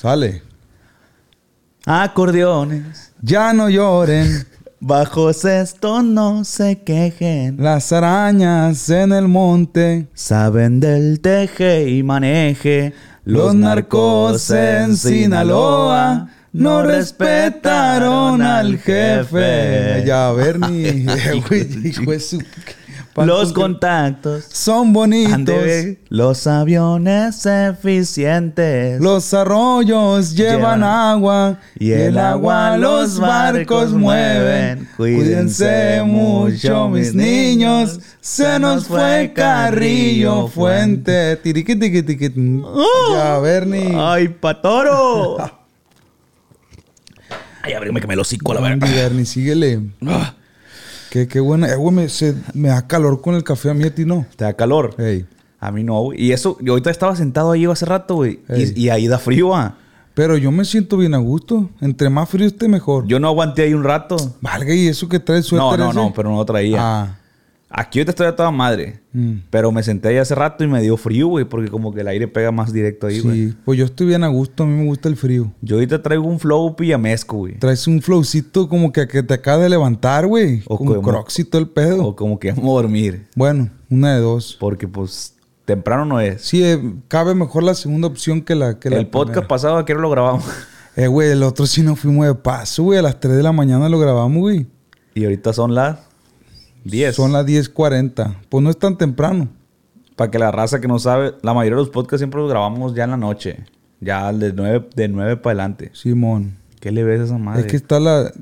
Sale. Acordeones. Ya no lloren. Bajo esto no se quejen. Las arañas en el monte. Saben del teje y maneje. Los narcos en Sinaloa no respetaron al jefe. Ya, Bernie. Güey, hijo de su- Los contactos. Son bonitos. Ande, los aviones eficientes. Los arroyos llevan Llevan- agua y el agua los barcos mueven. Cuídense mucho, mis niños. Se nos fue Carrillo Fuente. Tiriqui, tiqui, tiqui. Ya, Bernie. ¡Ay, patoro! Ay, abríme que me lo hocico, la verga. Bernie, síguele. Qué, qué buena. Eh, güey, me, se- me da calor con el café a mí a ti, ¿no? ¿Te da calor? Ey. A mí no, güey. Y eso, yo ahorita estaba sentado ahí hace rato, güey. Ey. Y, y ahí da frío, ah. Pero yo me siento bien a gusto. Entre más frío esté, mejor. Yo no aguanté ahí un rato. Valga, ¿y eso que trae No, suéter no, ese? no, pero no traía. Ah. Aquí ahorita estoy a toda madre. Mm. Pero me senté ahí hace rato y me dio frío, güey. Porque como que el aire pega más directo ahí, güey. Sí, pues yo estoy bien a gusto. A mí me gusta el frío. Yo ahorita traigo un flow pijamesco, güey. Traes un flowcito como que, que te acaba de levantar, güey. O Con como- todo el pedo. O como que vamos a dormir. Bueno, una de dos. Porque pues temprano no es. Sí, eh, cabe mejor la segunda opción que la que la el podcast primera. pasado, ¿a qué hora lo grabamos? Eh, güey, el otro sí nos fuimos de paso, güey. A las 3 de la mañana lo grabamos, güey. y ahorita son las 10. Son las 10.40. Pues no es tan temprano. Para que la raza que no sabe, la mayoría de los podcasts siempre los grabamos ya en la noche. Ya de 9, de 9 para adelante. Simón. ¿Qué le ves a esa madre? Es que está la...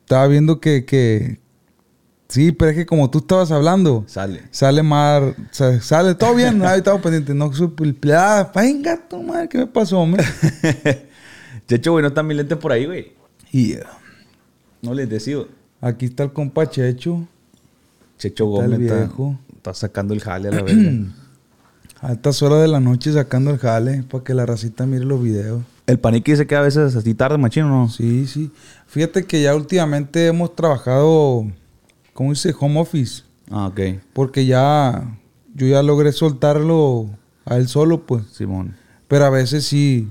Estaba viendo que, que... Sí, pero es que como tú estabas hablando... Sale. Sale mar... sa- Sale todo bien. Ahí estamos pendientes. No supe... Ah, venga, tu madre. ¿Qué me pasó, hombre? Checho, güey, no están mis lentes por ahí, güey. Y... eh, No les decido. Aquí está el compa Checho. Checho Gómez está sacando el jale a la verga. A estas horas de la noche sacando el jale para que la racita mire los videos. el panique dice que a veces así tarde, machino, ¿no? Sí, sí. Fíjate que ya últimamente hemos trabajado, ¿cómo dice? Home office. Ah, ok. Porque ya, yo ya logré soltarlo a él solo, pues. Simón. Pero a veces sí,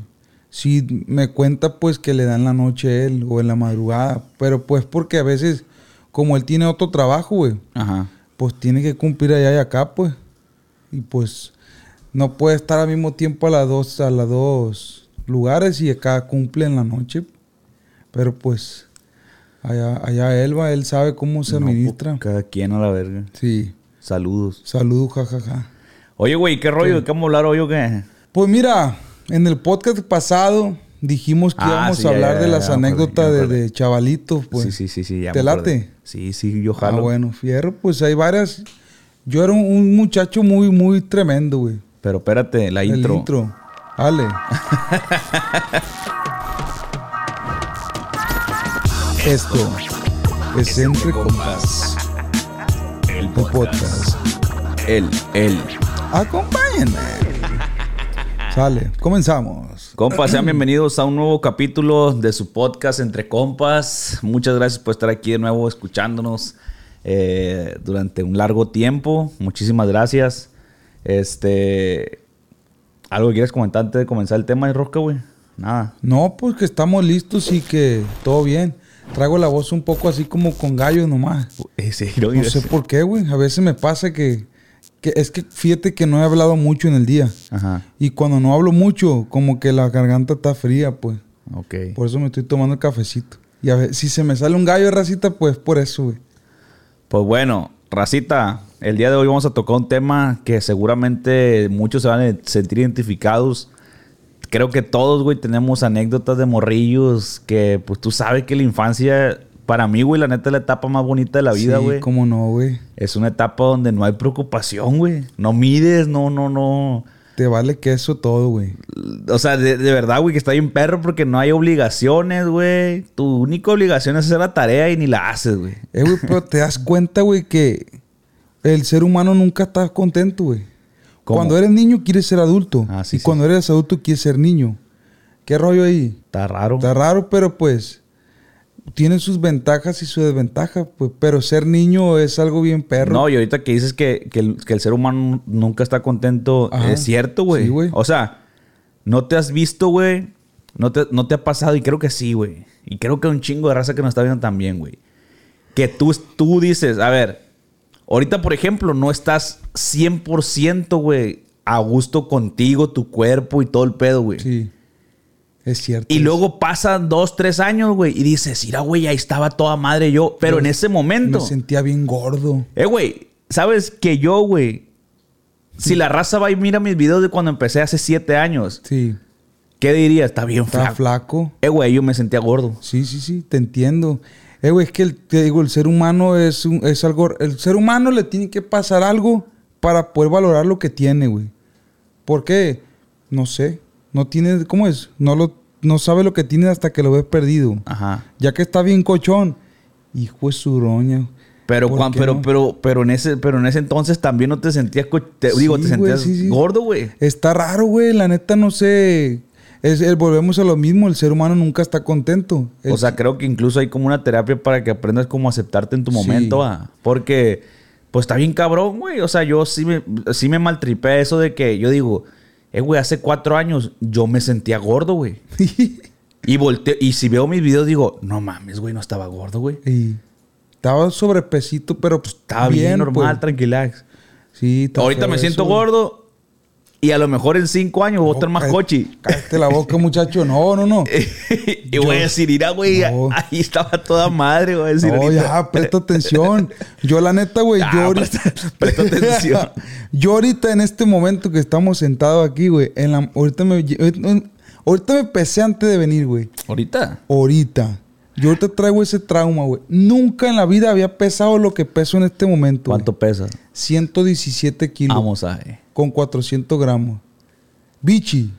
sí me cuenta, pues, que le dan la noche a él o en la madrugada. Pero pues porque a veces, como él tiene otro trabajo, güey, Ajá. pues tiene que cumplir allá y acá, pues. Y pues no puede estar al mismo tiempo a las dos, a las dos lugares y acá cumple en la noche. Pero pues allá, allá él va, él sabe cómo se No, administra. pues, cada quien a la verga. Sí. Saludos. Saludos, jajaja. Oye, güey, ¿qué rollo? ¿De qué vamos a hablar hoy o qué? Pues mira, en el podcast pasado dijimos que Ah, íbamos sí, a hablar ya, de las anécdotas de, de chavalitos, pues. sí, sí, sí, sí. ya ¿Te late? Sí, sí, yo Ah, jalo. bueno, fierro, pues hay varias. Yo era un, un muchacho muy, muy tremendo, güey. Pero espérate, la El intro. intro. Ale. Esto es Entre Compas. El podcast. El, el. Acompáñenme. Sale, comenzamos. Compas, sean bienvenidos a un nuevo capítulo de su podcast Entre Compas. Muchas gracias por estar aquí de nuevo escuchándonos eh, durante un largo tiempo. Muchísimas gracias. Este. ¿Algo que quieres comentar antes de comenzar el tema de Rosca, güey? Nada. No, pues que estamos listos y que todo bien. Traigo la voz un poco así como con gallo nomás. Sí, No sé por qué, güey. A veces me pasa que, que... Es que fíjate que no he hablado mucho en el día. Ajá. Y cuando no hablo mucho, como que la garganta está fría, pues. Ok. Por eso me estoy tomando el cafecito. Y a ver, si se me sale un gallo de racita, pues por eso, güey. Pues bueno, Racita, el día de hoy vamos a tocar un tema que seguramente muchos se van a sentir identificados. Creo que todos, güey, tenemos anécdotas de morrillos que, pues tú sabes que la infancia, para mí, güey, la neta es la etapa más bonita de la vida, Sí, güey. cómo no, güey. Es una etapa donde no hay preocupación, güey. No mides, no, no, no. Te vale queso todo, güey. O sea, de, de verdad, güey, que está bien perro porque no hay obligaciones, güey. Tu única obligación es hacer la tarea y ni la haces, güey. Eh, güey, pero te das cuenta, güey, que el ser humano nunca está contento, güey. Cuando eres niño quieres ser adulto. Ah, sí, y sí. cuando eres adulto quieres ser niño. ¿Qué rollo ahí? Está raro. Está raro, pero pues tiene sus ventajas y sus desventajas, pues. Pero ser niño es algo bien perro. No, y ahorita que dices que, que el, que el ser humano nunca está contento, Ajá. es cierto, güey. Sí, güey. o sea, no te has visto, güey, ¿No te, no te ha pasado? Y creo que sí, güey. Y creo que un chingo de raza que nos está viendo también, güey. Que tú, tú dices, a ver, ahorita, por ejemplo, no estás 100%, güey, a gusto contigo, tu cuerpo y todo el pedo, güey. Sí. Es cierto. Y luego pasan dos, tres años, güey, y dices, mira, güey, ahí estaba toda madre yo. Pero en ese momento. Me sentía bien gordo. Eh, güey, ¿sabes que yo, güey? Si la raza va y mira mis videos de cuando empecé hace siete años, Sí. ¿qué diría? Está bien Está flaco. flaco. Eh, güey, yo me sentía gordo. Sí, sí, sí, te entiendo. Eh, güey, es que el- te digo, el ser humano es, un- es algo. El ser humano le tiene que pasar algo para poder valorar lo que tiene, güey. ¿Por qué? No sé. No tiene. ¿Cómo es? No, lo, no sabe lo que tiene hasta que lo ves perdido. Ajá. Ya que está bien cochón. Hijo de su roña. Pero, ¿Por cuan- qué pero, no? pero, pero, en ese, pero en ese entonces también no te sentías, te- digo, te sentías sí, sí. gordo, güey. Está raro, güey. La neta, no sé. Es, el- volvemos a lo mismo. El ser humano nunca está contento. El- O sea, creo que incluso hay como una terapia para que aprendas cómo aceptarte en tu momento, ah. Porque, pues está bien cabrón, güey. O sea, yo sí me, sí me maltripé eso de que yo digo, eh, güey, hace cuatro años yo me sentía gordo, güey. Y volteo, y si veo mis videos digo, no mames, güey, no estaba gordo, güey. Estaba sobrepesito, pero pues, Estaba bien, normal, pues. tranquilax. Sí, Ahorita me siento güey. gordo y a lo mejor en cinco años a estar más cochi. Cállate la boca, muchacho. No, no, no. y voy a decir, mira, güey, No. ahí estaba toda madre, voy a decir. No, ahorita. ya, presta atención. Yo, la neta, güey, Ah, yo ahorita. presta- presta atención. yo ahorita, en este momento que estamos sentados aquí, güey, en la, ahorita me. Ahorita me pesé antes de venir, güey. Ahorita. Ahorita. Yo ahorita traigo ese trauma, güey. Nunca en la vida había pesado lo que peso en este momento. ¿Cuánto pesa? 117 kilos. Vamos a ver. Con 400 gramos. Bichi.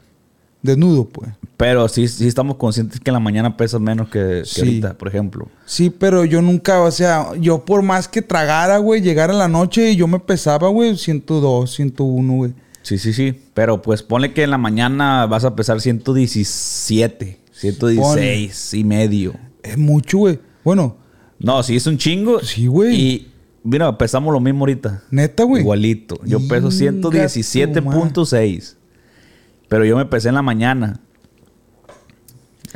Desnudo, pues. Pero sí, sí estamos conscientes que en la mañana pesas menos que, que Sí. ahorita, por ejemplo. Sí, pero yo nunca, o sea, yo por más que tragara, güey, llegara la noche y yo me pesaba, güey, 102, 101, güey. Sí, sí, sí. Pero pues ponle que en la mañana vas a pesar 117, 116 y medio. Es mucho, güey. Bueno, No, sí es un chingo. Sí, güey. Y mira, pesamos lo mismo ahorita. neta, güey. Igualito. Yo peso Inga tu 117.6. Pero yo me pesé en la mañana.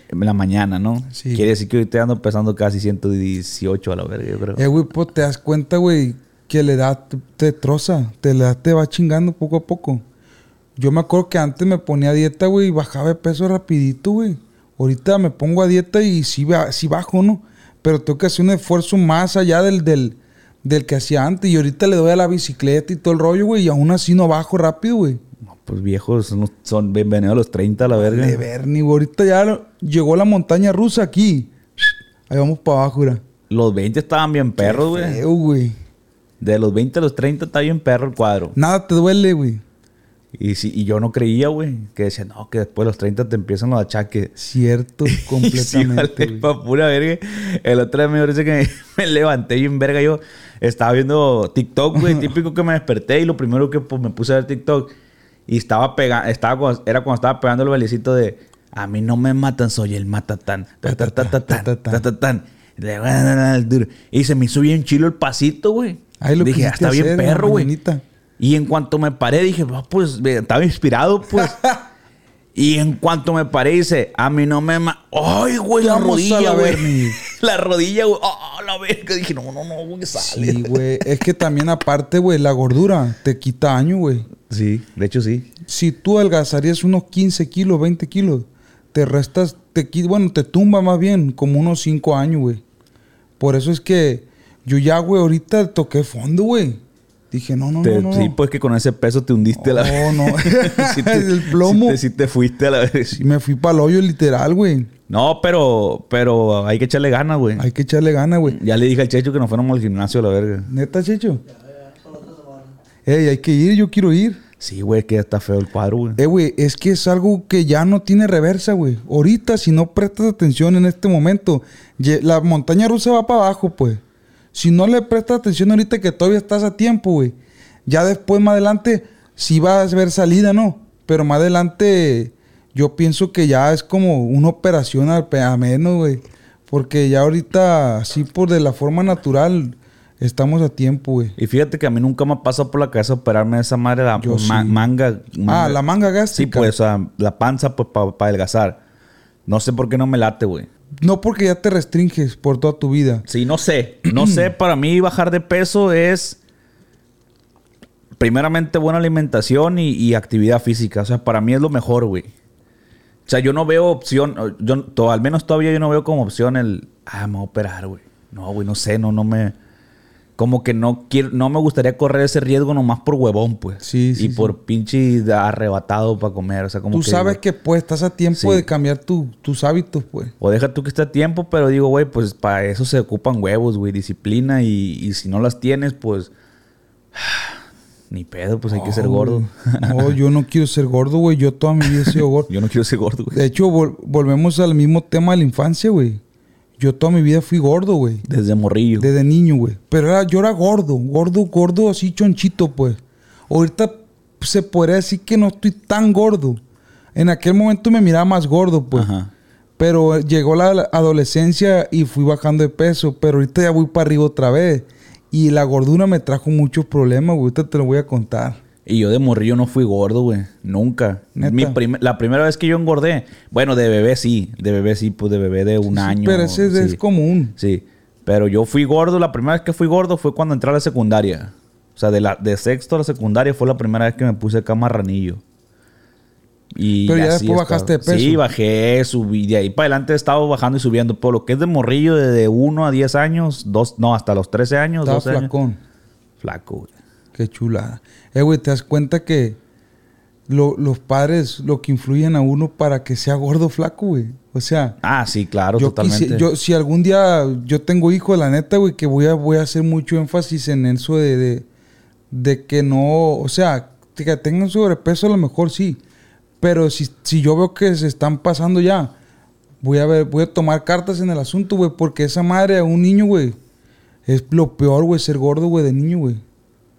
En la mañana, ¿no? Sí. Quiere decir que ahorita ando pesando casi 118 a la verga, yo creo. Eh, güey, pues te das cuenta, güey, que la edad te, te troza. Te la edad te va chingando poco a poco. Yo me acuerdo que antes me ponía a dieta, güey, y bajaba de peso rapidito, güey. Ahorita me pongo a dieta y sí, sí bajo, ¿no? Pero tengo que hacer un esfuerzo más allá del, del, del que hacía antes. Y ahorita le doy a la bicicleta y todo el rollo, güey, y aún así no bajo rápido, güey. No, pues viejos, son, bienvenidos a los 30 a la verga. De Bernie, güey. Ahorita ya lo- llegó la montaña rusa aquí. Ahí vamos para abajo, güey. Los 20 estaban bien perros, güey. Güey. De los 20 a los 30 está bien perro el cuadro. Nada te duele, güey. Y, sí, y yo no creía, güey. Que decía, no, que después de los 30 te empiezan los achaques. Cierto, Y sí, completamente. vale, pura verga. El otro día me parece que me, me levanté bien verga. Yo estaba viendo TikTok, güey. típico que me desperté y lo primero que pues, me puse a ver TikTok. Y estaba pegando, estaba cuando- era cuando estaba pegando el bailecito de A mí no me matan, soy el matatán. Ta, ta, ta, ta, ta, ta, ta, tan. Le voy a dar al duro. Y se me hizo bien chilo el pasito, güey. Dije, "Ah, está bien perro, güey. Y en cuanto me paré, dije, "Ah, pues, estaba inspirado, pues. y en cuanto me paré, dice, a mí no me... ma- ¡Ay, güey, la rodilla, la güey! La rodilla, güey. ¡Ah, la verga! Dije, no, no, no, güey, sale. Sí, güey. Es que también aparte, güey, la gordura te quita año, güey. Sí, de hecho sí. Si tú adelgazarías unos 15 kilos, 20 kilos, te restas, te bueno, te tumba más bien como unos 5 años, güey. Por eso es que yo ya, güey, ahorita toqué fondo, güey. Dije, no, no, Te- no, no. Sí, pues que con ese peso te hundiste a la No, no. Sí El plomo. Sí te, fuiste a la vez. Me fui para el hoyo literal, güey. No, pero, pero hay que echarle ganas, güey. Hay que echarle ganas, güey. Ya le dije al Checho que nos fuéramos al gimnasio a la verga. ¿Neta, Checho? Ey, hay que ir, yo quiero ir. Sí, güey, que ya está feo el cuadro, güey. Eh, güey, es que es algo que ya no tiene reversa, güey. Ahorita, si no prestas atención en este momento, la montaña rusa va para abajo, pues. Si no le prestas atención ahorita que todavía estás a tiempo, güey. Ya después, más adelante, sí va a haber salida, ¿no? Pero más adelante, yo pienso que ya es como una operación al a menos, güey. Porque ya ahorita, así por de la forma natural, estamos a tiempo, güey. Y fíjate que a mí nunca me ha pasado por la cabeza operarme esa madre la Yo ma- sí. manga, Ah, la manga gástrica. Sí, pues, o sea, la panza, pues, para adelgazar. No sé por qué no me late, güey. No porque ya te restringes por toda tu vida. Sí, no sé. No sé, para mí bajar de peso es primeramente buena alimentación y, y actividad física. O sea, para mí es lo mejor, güey. O sea, yo no veo opción, yo to- al menos todavía yo no veo como opción el, ah, me voy a operar, güey. No, güey, no sé, no, no me, como que no quiero, no me gustaría correr ese riesgo nomás por huevón, pues. Sí, sí, Y sí. por pinche arrebatado para comer, o sea, como Tú que, sabes que pues estás a tiempo Sí. de cambiar tu- tus hábitos, pues. O deja tú que esté a tiempo, pero digo, güey, pues para eso se ocupan huevos, güey, disciplina y, y si no las tienes, pues, ni pedo, pues hay que ser gordo. No, yo no quiero ser gordo, güey. Yo toda mi vida he sido gordo. Yo no quiero ser gordo, güey. De hecho, vol- volvemos al mismo tema de la infancia, güey. Yo toda mi vida fui gordo, güey. Desde morrillo. Desde niño, güey. Pero era, yo era gordo, gordo, gordo, así chonchito, pues. Ahorita se podría decir que no estoy tan gordo. En aquel momento me miraba más gordo, pues. Ajá. Pero llegó la la adolescencia y fui bajando de peso. Pero ahorita ya voy para arriba otra vez. Y la gordura me trajo muchos problemas, güey. Ahorita te lo voy a contar. Y yo de morrillo no fui gordo, güey. Nunca. Mi prim- la primera vez que yo engordé, bueno, de bebé sí. De bebé sí, pues de bebé de un Sí, año. Pero ese es- sí. es común. Sí. Pero yo fui gordo, la primera vez que fui gordo fue cuando entré a la secundaria. O sea, de, la, de sexto a la secundaria fue la primera vez que me puse acá marranillo. Y Pero ya así después bajaste de peso. Sí, bajé, subí. De ahí para adelante he estado bajando y subiendo. Por lo que es de morrillo, de 1 a 10 años, dos, no, hasta los 13 años, Estaba 12 años. flacón. Flaco, güey. Qué chulada. Eh, güey, te das cuenta que lo- los padres lo que influyen a uno para que sea gordo flaco, güey. O sea, Ah, sí, claro, yo totalmente. yo, si algún día yo tengo hijo, la neta, güey, que voy a, voy a hacer mucho énfasis en eso de, de, de que no, o sea, que tengan sobrepeso a lo mejor sí. Pero si, si yo veo que se están pasando ya, voy a ver, voy a tomar cartas en el asunto, güey, porque esa madre a un niño, güey, es lo peor, güey, ser gordo, güey, de niño, güey.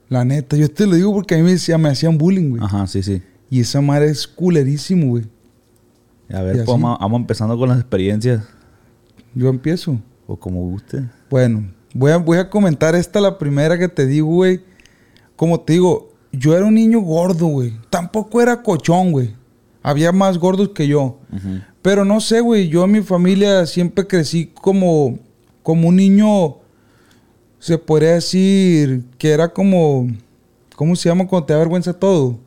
La neta, yo te lo digo porque a mí me, decía- me hacían bullying, güey. Ajá, sí, sí. Y esa madre es culerísimo, güey. A ver, pues vamos, vamos empezando con las experiencias. Yo empiezo. O como guste. Bueno, voy a, voy a comentar esta, la primera que te digo, güey. Como te digo, yo era un niño gordo, güey. Tampoco era cochón, güey. Había más gordos que yo. Pero no sé, güey. Yo en mi familia siempre crecí como, como un niño, se podría decir que era como, ¿cómo se llama cuando te da vergüenza todo?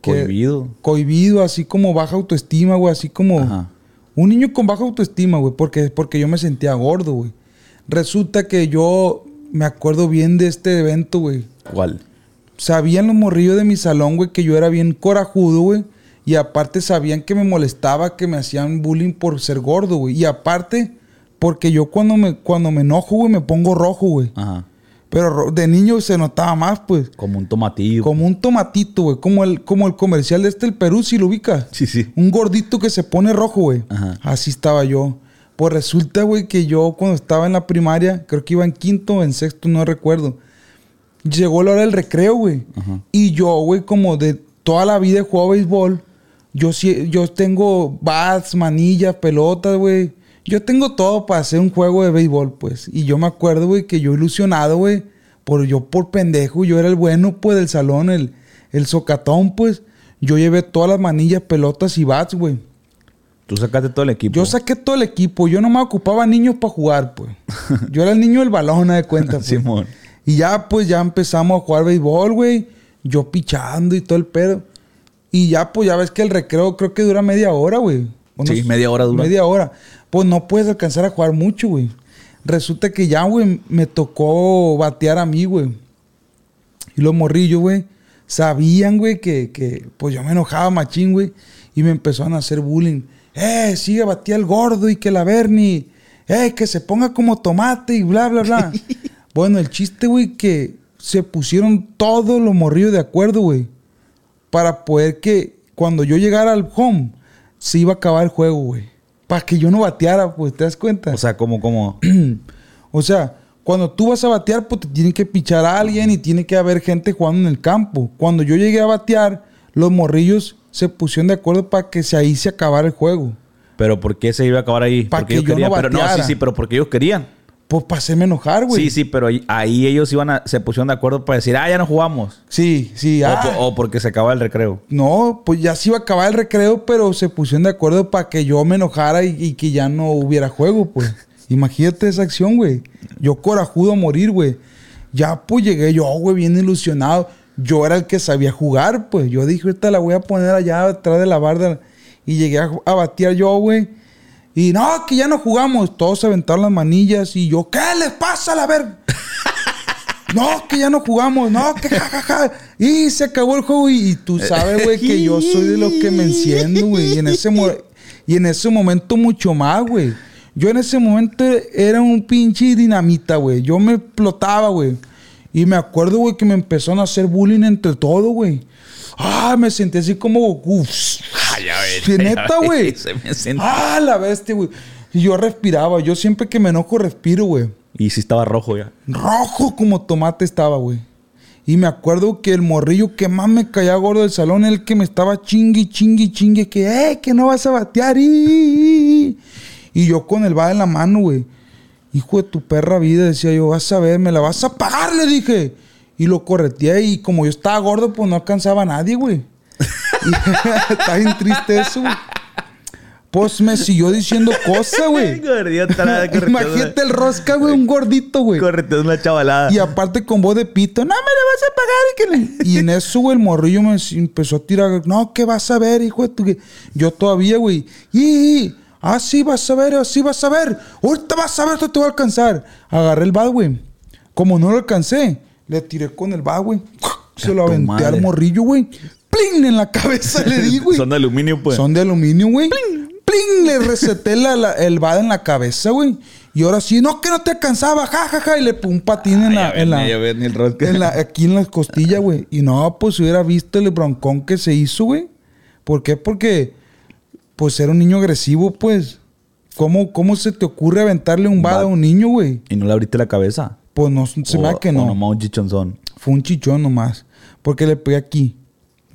Que- Cohibido. Cohibido, así como baja autoestima, güey. Así como... Ajá. Un niño con baja autoestima, güey, porque, porque yo me sentía gordo, güey. Resulta que yo me acuerdo bien de este evento, güey. ¿Cuál? Sabían los morrillos de mi salón, güey, que yo era bien corajudo, güey. Y aparte sabían que me molestaba, que me hacían bullying por ser gordo, güey. Y aparte, porque yo cuando me, cuando me enojo, güey, me pongo rojo, güey. Ajá. Pero ro- de niño se notaba más, pues. Como un tomatillo. Como un tomatito, güey. Como el, como el comercial de este, el Perú, si lo ubica. Sí, sí. Un gordito que se pone rojo, güey. Ajá. Así estaba yo. Pues resulta, güey, que yo cuando estaba en la primaria, creo que iba en quinto o en sexto, no recuerdo. Llegó la hora del recreo, güey. Ajá. Y yo, güey, como de toda la vida he jugado béisbol. Yo, sí- yo tengo bats, manillas, pelotas, güey. Yo tengo todo para hacer un juego de béisbol, pues. Y yo me acuerdo, güey, que yo ilusionado, güey. Por yo por pendejo, yo era el bueno, pues, del salón, el, el socatón, pues. Yo llevé todas las manillas, pelotas y bats, güey. Tú sacaste todo el equipo. Yo saqué todo el equipo. Yo no me ocupaba niños para jugar, pues. Yo era el niño del balón, a de cuenta, pues. Simón. Y ya, pues, ya empezamos a jugar béisbol, güey. Yo pichando y todo el pedo. Y ya, pues, ya ves que el recreo creo que dura media hora, güey. Sí, media hora dura. Media hora. Pues no puedes alcanzar a jugar mucho, güey. Resulta que ya, güey, me tocó batear a mí, güey. Y los morrillos, güey, sabían, güey, que, que, pues yo me enojaba machín, güey. Y me empezaron a hacer bullying. Eh, sigue batía el gordo y que la Bernie. Eh, que se ponga como tomate y bla, bla, bla. bueno, el chiste, güey, que se pusieron todos los morrillos de acuerdo, güey. Para poder que cuando yo llegara al home, se iba a acabar el juego, güey. Para que yo no bateara, pues, ¿te das cuenta? O sea, como, como. O sea, cuando tú vas a batear, pues te tiene que pichar a alguien y tiene que haber gente jugando en el campo. Cuando yo llegué a batear, los morrillos se pusieron de acuerdo para que se ahí se acabara el juego. Pero ¿por qué se iba a acabar ahí? Porque que ellos yo no querían. pero no, sí, sí, pero porque ellos querían. Pues para hacerme enojar, güey. Sí, sí, pero ahí, ahí ellos iban a, se pusieron de acuerdo para decir, ah, ya no jugamos. Sí, sí. O, ah. po- o porque se acaba el recreo. No, pues ya se iba a acabar el recreo, pero se pusieron de acuerdo para que yo me enojara y, y que ya no hubiera juego, pues. Imagínate esa acción, güey. Yo corajudo a morir, güey. Ya pues llegué yo, güey, bien ilusionado. Yo era el que sabía jugar, pues. Yo dije, ahorita la voy a poner allá atrás de la barda. Y llegué a, a batear yo, güey. Y no, que ya no jugamos. Todos se aventaron las manillas y yo, ¿qué les pasa a la verga? No, que ya no jugamos, no, que jajaja. Y se acabó el juego. Y, y tú sabes, güey, que yo soy de los que me enciendo, güey. Y en ese y en ese momento mucho más, güey. Yo en ese momento era un pinche dinamita, güey. Yo me explotaba, güey. Y me acuerdo, güey, que me empezaron a hacer bullying entre todo, güey. Ah, me sentí así como Goku. Ya ves, Sí, ya neta, güey. Se me sentí- Ah, la bestia, güey. Y yo respiraba. Yo siempre que me enojo respiro, güey. Y sí estaba rojo ya. Rojo como tomate estaba, güey. Y me acuerdo que el morrillo que más me caía gordo del salón, el que me estaba chingui, chingui, chingue, que, eh, que no vas a batear. y, y, y". Y yo con el va en la mano, güey. Hijo de tu perra vida, decía yo, vas a ver, me la vas a pagar, le dije. Y lo correteé y como yo estaba gordo, pues no alcanzaba a nadie, güey. Está bien triste eso, güey. Pues me siguió diciendo cosas, güey. Imagínate el rosca, güey, un gordito, güey. Correteando una chavalada. Y aparte con voz de pito, no me la vas a pagar. Y, que le-". y en eso, güey, el morrillo me empezó a tirar. No, ¿qué vas a ver, hijo de tu... que-". Yo todavía, güey. Y, y, ah, vas a ver, así vas a ver. Ahorita vas a ver, esto te va a alcanzar. Agarré el bat, güey. Como no lo alcancé, le tiré con el bat, güey. Se lo aventé al morrillo, güey. ¡Plin! En la cabeza le di, güey. Son de aluminio, pues. Son de aluminio, güey. ¡Pling! Le receté la- la- el bad en la cabeza, güey. Y ahora sí, no, que no te alcanzaba, ja, ja, ja. Y le puse un patín en la, en la, rosca. en la- aquí en las costillas, güey. Y no, pues hubiera visto el broncón que se hizo, güey. ¿Por qué? Porque, pues era un niño agresivo, pues. ¿Cómo, cómo se te ocurre aventarle un bad a un niño, güey? Y no le abriste la cabeza. Pues no, se me O- da que o no. nomás un chichonzón. Fue un chichón nomás. Porque le pegué aquí.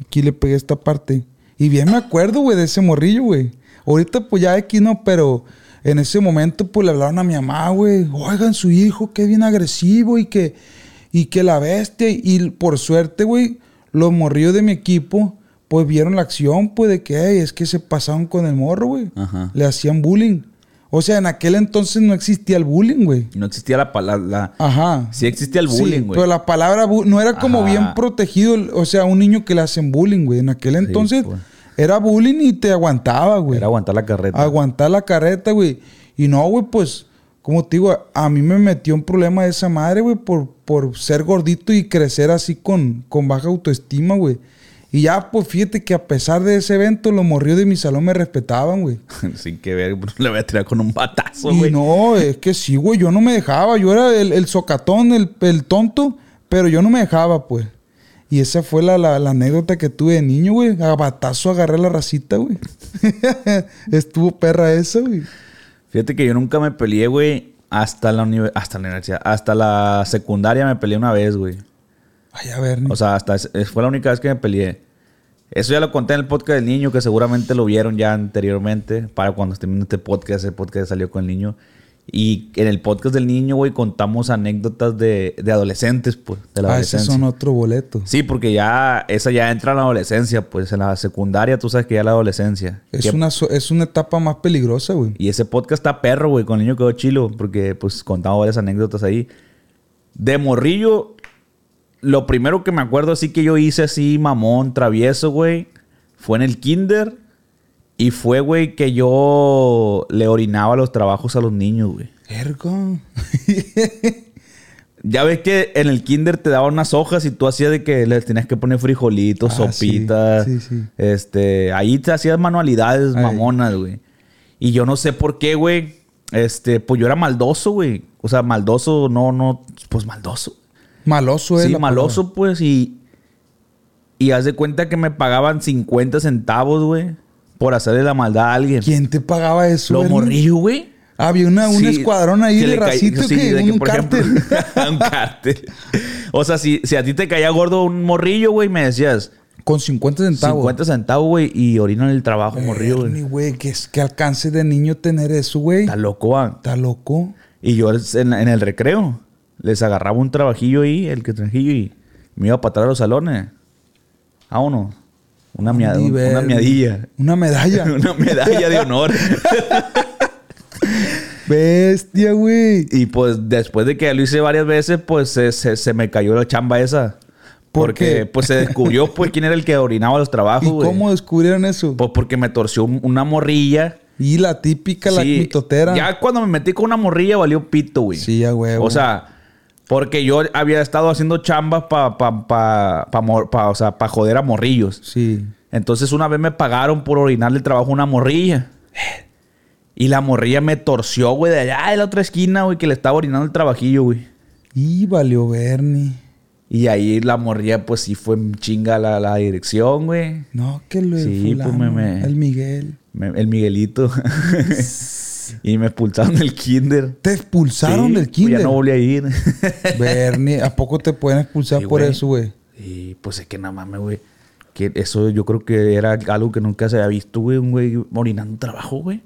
Aquí le pegué esta parte. Y bien me acuerdo, güey, de ese morrillo, güey. Ahorita, pues ya aquí no, pero en ese momento, pues le hablaron a mi mamá, güey. Oigan, su hijo, que bien agresivo y que, y que la bestia. Y por suerte, güey, los morrillos de mi equipo, pues vieron la acción, pues de que, "Ey, es que se pasaron con el morro, güey. Le hacían bullying. O sea, en aquel entonces no existía el bullying, güey. No existía la palabra. Ajá. Sí existía el bullying, güey. pero la palabra no era como Ajá. bien protegido, o sea, un niño que le hacen bullying, güey. En aquel entonces pues. era bullying y te aguantaba, güey. Era aguantar la carreta. Aguantar la carreta, güey. Y no, güey, pues, como te digo, a mí me metió un problema esa madre, güey, por, por ser gordito y crecer así con, con baja autoestima, güey. Y ya, pues, fíjate que a pesar de ese evento, los morridos de mi salón me respetaban, güey. Sin que ver, le voy a tirar con un batazo, güey. no, es que sí, güey, yo no me dejaba. Yo era el, el socatón, el, el tonto, pero yo no me dejaba, pues. Y esa fue la, la- la anécdota que tuve de niño, güey. A batazo agarré la racita, güey. Estuvo perra esa, güey. Fíjate que yo nunca me peleé, güey, hasta la, hasta la universidad. Hasta la secundaria me peleé una vez, güey. Ay, a ver, O sea, hasta fue la única vez que me peleé. Eso ya lo conté en el podcast del niño, que seguramente lo vieron ya anteriormente. Para cuando esté viendo este podcast, el podcast salió con el niño. Y en el podcast del niño, güey, contamos anécdotas de, de adolescentes, pues, de la ah, esos son otro boleto. Sí, porque ya esa ya entra en la adolescencia, pues en la secundaria tú sabes que ya la adolescencia. Es Que- una, es una etapa más peligrosa, güey. Y ese podcast está perro, güey, con el niño quedó chilo, porque pues contamos varias anécdotas ahí. De morrillo, lo primero que me acuerdo así que yo hice así, mamón, travieso, güey, fue en el kinder. Y fue, güey, que yo le orinaba los trabajos a los niños, güey. Ergo. Ya ves que en el kinder te daban unas hojas y tú hacías de que les tenías que poner frijolitos, Ah, sí. sopitas. Sí, sí. Este, ahí te hacías manualidades Ay. mamonas, güey. Y yo no sé por qué, güey. Este, pues yo era maldoso, güey. O sea, maldoso, no, no, pues maldoso. Maloso, eh. Sí, la maloso, pues, y. Y haz de cuenta que me pagaban 50 centavos, güey, por hacerle la maldad a alguien. ¿Quién te pagaba eso, Lo morrillo, güey. Había una, un Sí, escuadrón ahí de racito sí, que de un, que, por ejemplo, cártel. un cártel. O sea, si, si a ti te caía gordo un morrillo, güey, me decías Con 50 centavos. 50 centavos, güey, y orina en el trabajo, morrillo, Ernie, güey. güey, que, es- que alcance de niño tener eso, güey. Está loco, ah. Está loco. Y yo en, en el recreo les agarraba un trabajillo ahí, el que trajillo, y me iba a patar a los salones. Vámonos. Una, mia- Ni una miadilla. Una medalla. una medalla de honor. Bestia, güey. y pues después de que lo hice varias veces, pues se, se- se me cayó la chamba esa. ¿Por Porque qué? pues se descubrió pues quién era el que orinaba los trabajos, ¿Y güey. cómo descubrieron eso? Pues porque me torció un- una morrilla. Y la típica, la Sí, mitotera. Ya cuando me metí con una morrilla valió pito, güey. Sí, a huevo. O sea, porque yo había estado haciendo chambas para pa, pa, pa o sea, pa joder a morrillos. Sí. Entonces una vez me pagaron por orinarle el trabajo a una morrilla. Y la morrilla me torció, güey, de allá de la otra esquina, güey, que le estaba orinando el trabajillo, güey. Y valió Bernie. Y ahí la morrilla, pues sí fue chinga la, la dirección, güey. No, que lo Sí, pues, me- me- El Miguel. Me- el Miguelito. y me expulsaron del kinder. Te expulsaron Sí, del pues kinder. Ya no volví a ir. Bernie, ¿a poco te pueden expulsar Sí, por eso, güey? Y pues es que nada mames, güey. Que eso yo creo que era algo que nunca se había visto, güey. Un güey orinando un trabajo, güey.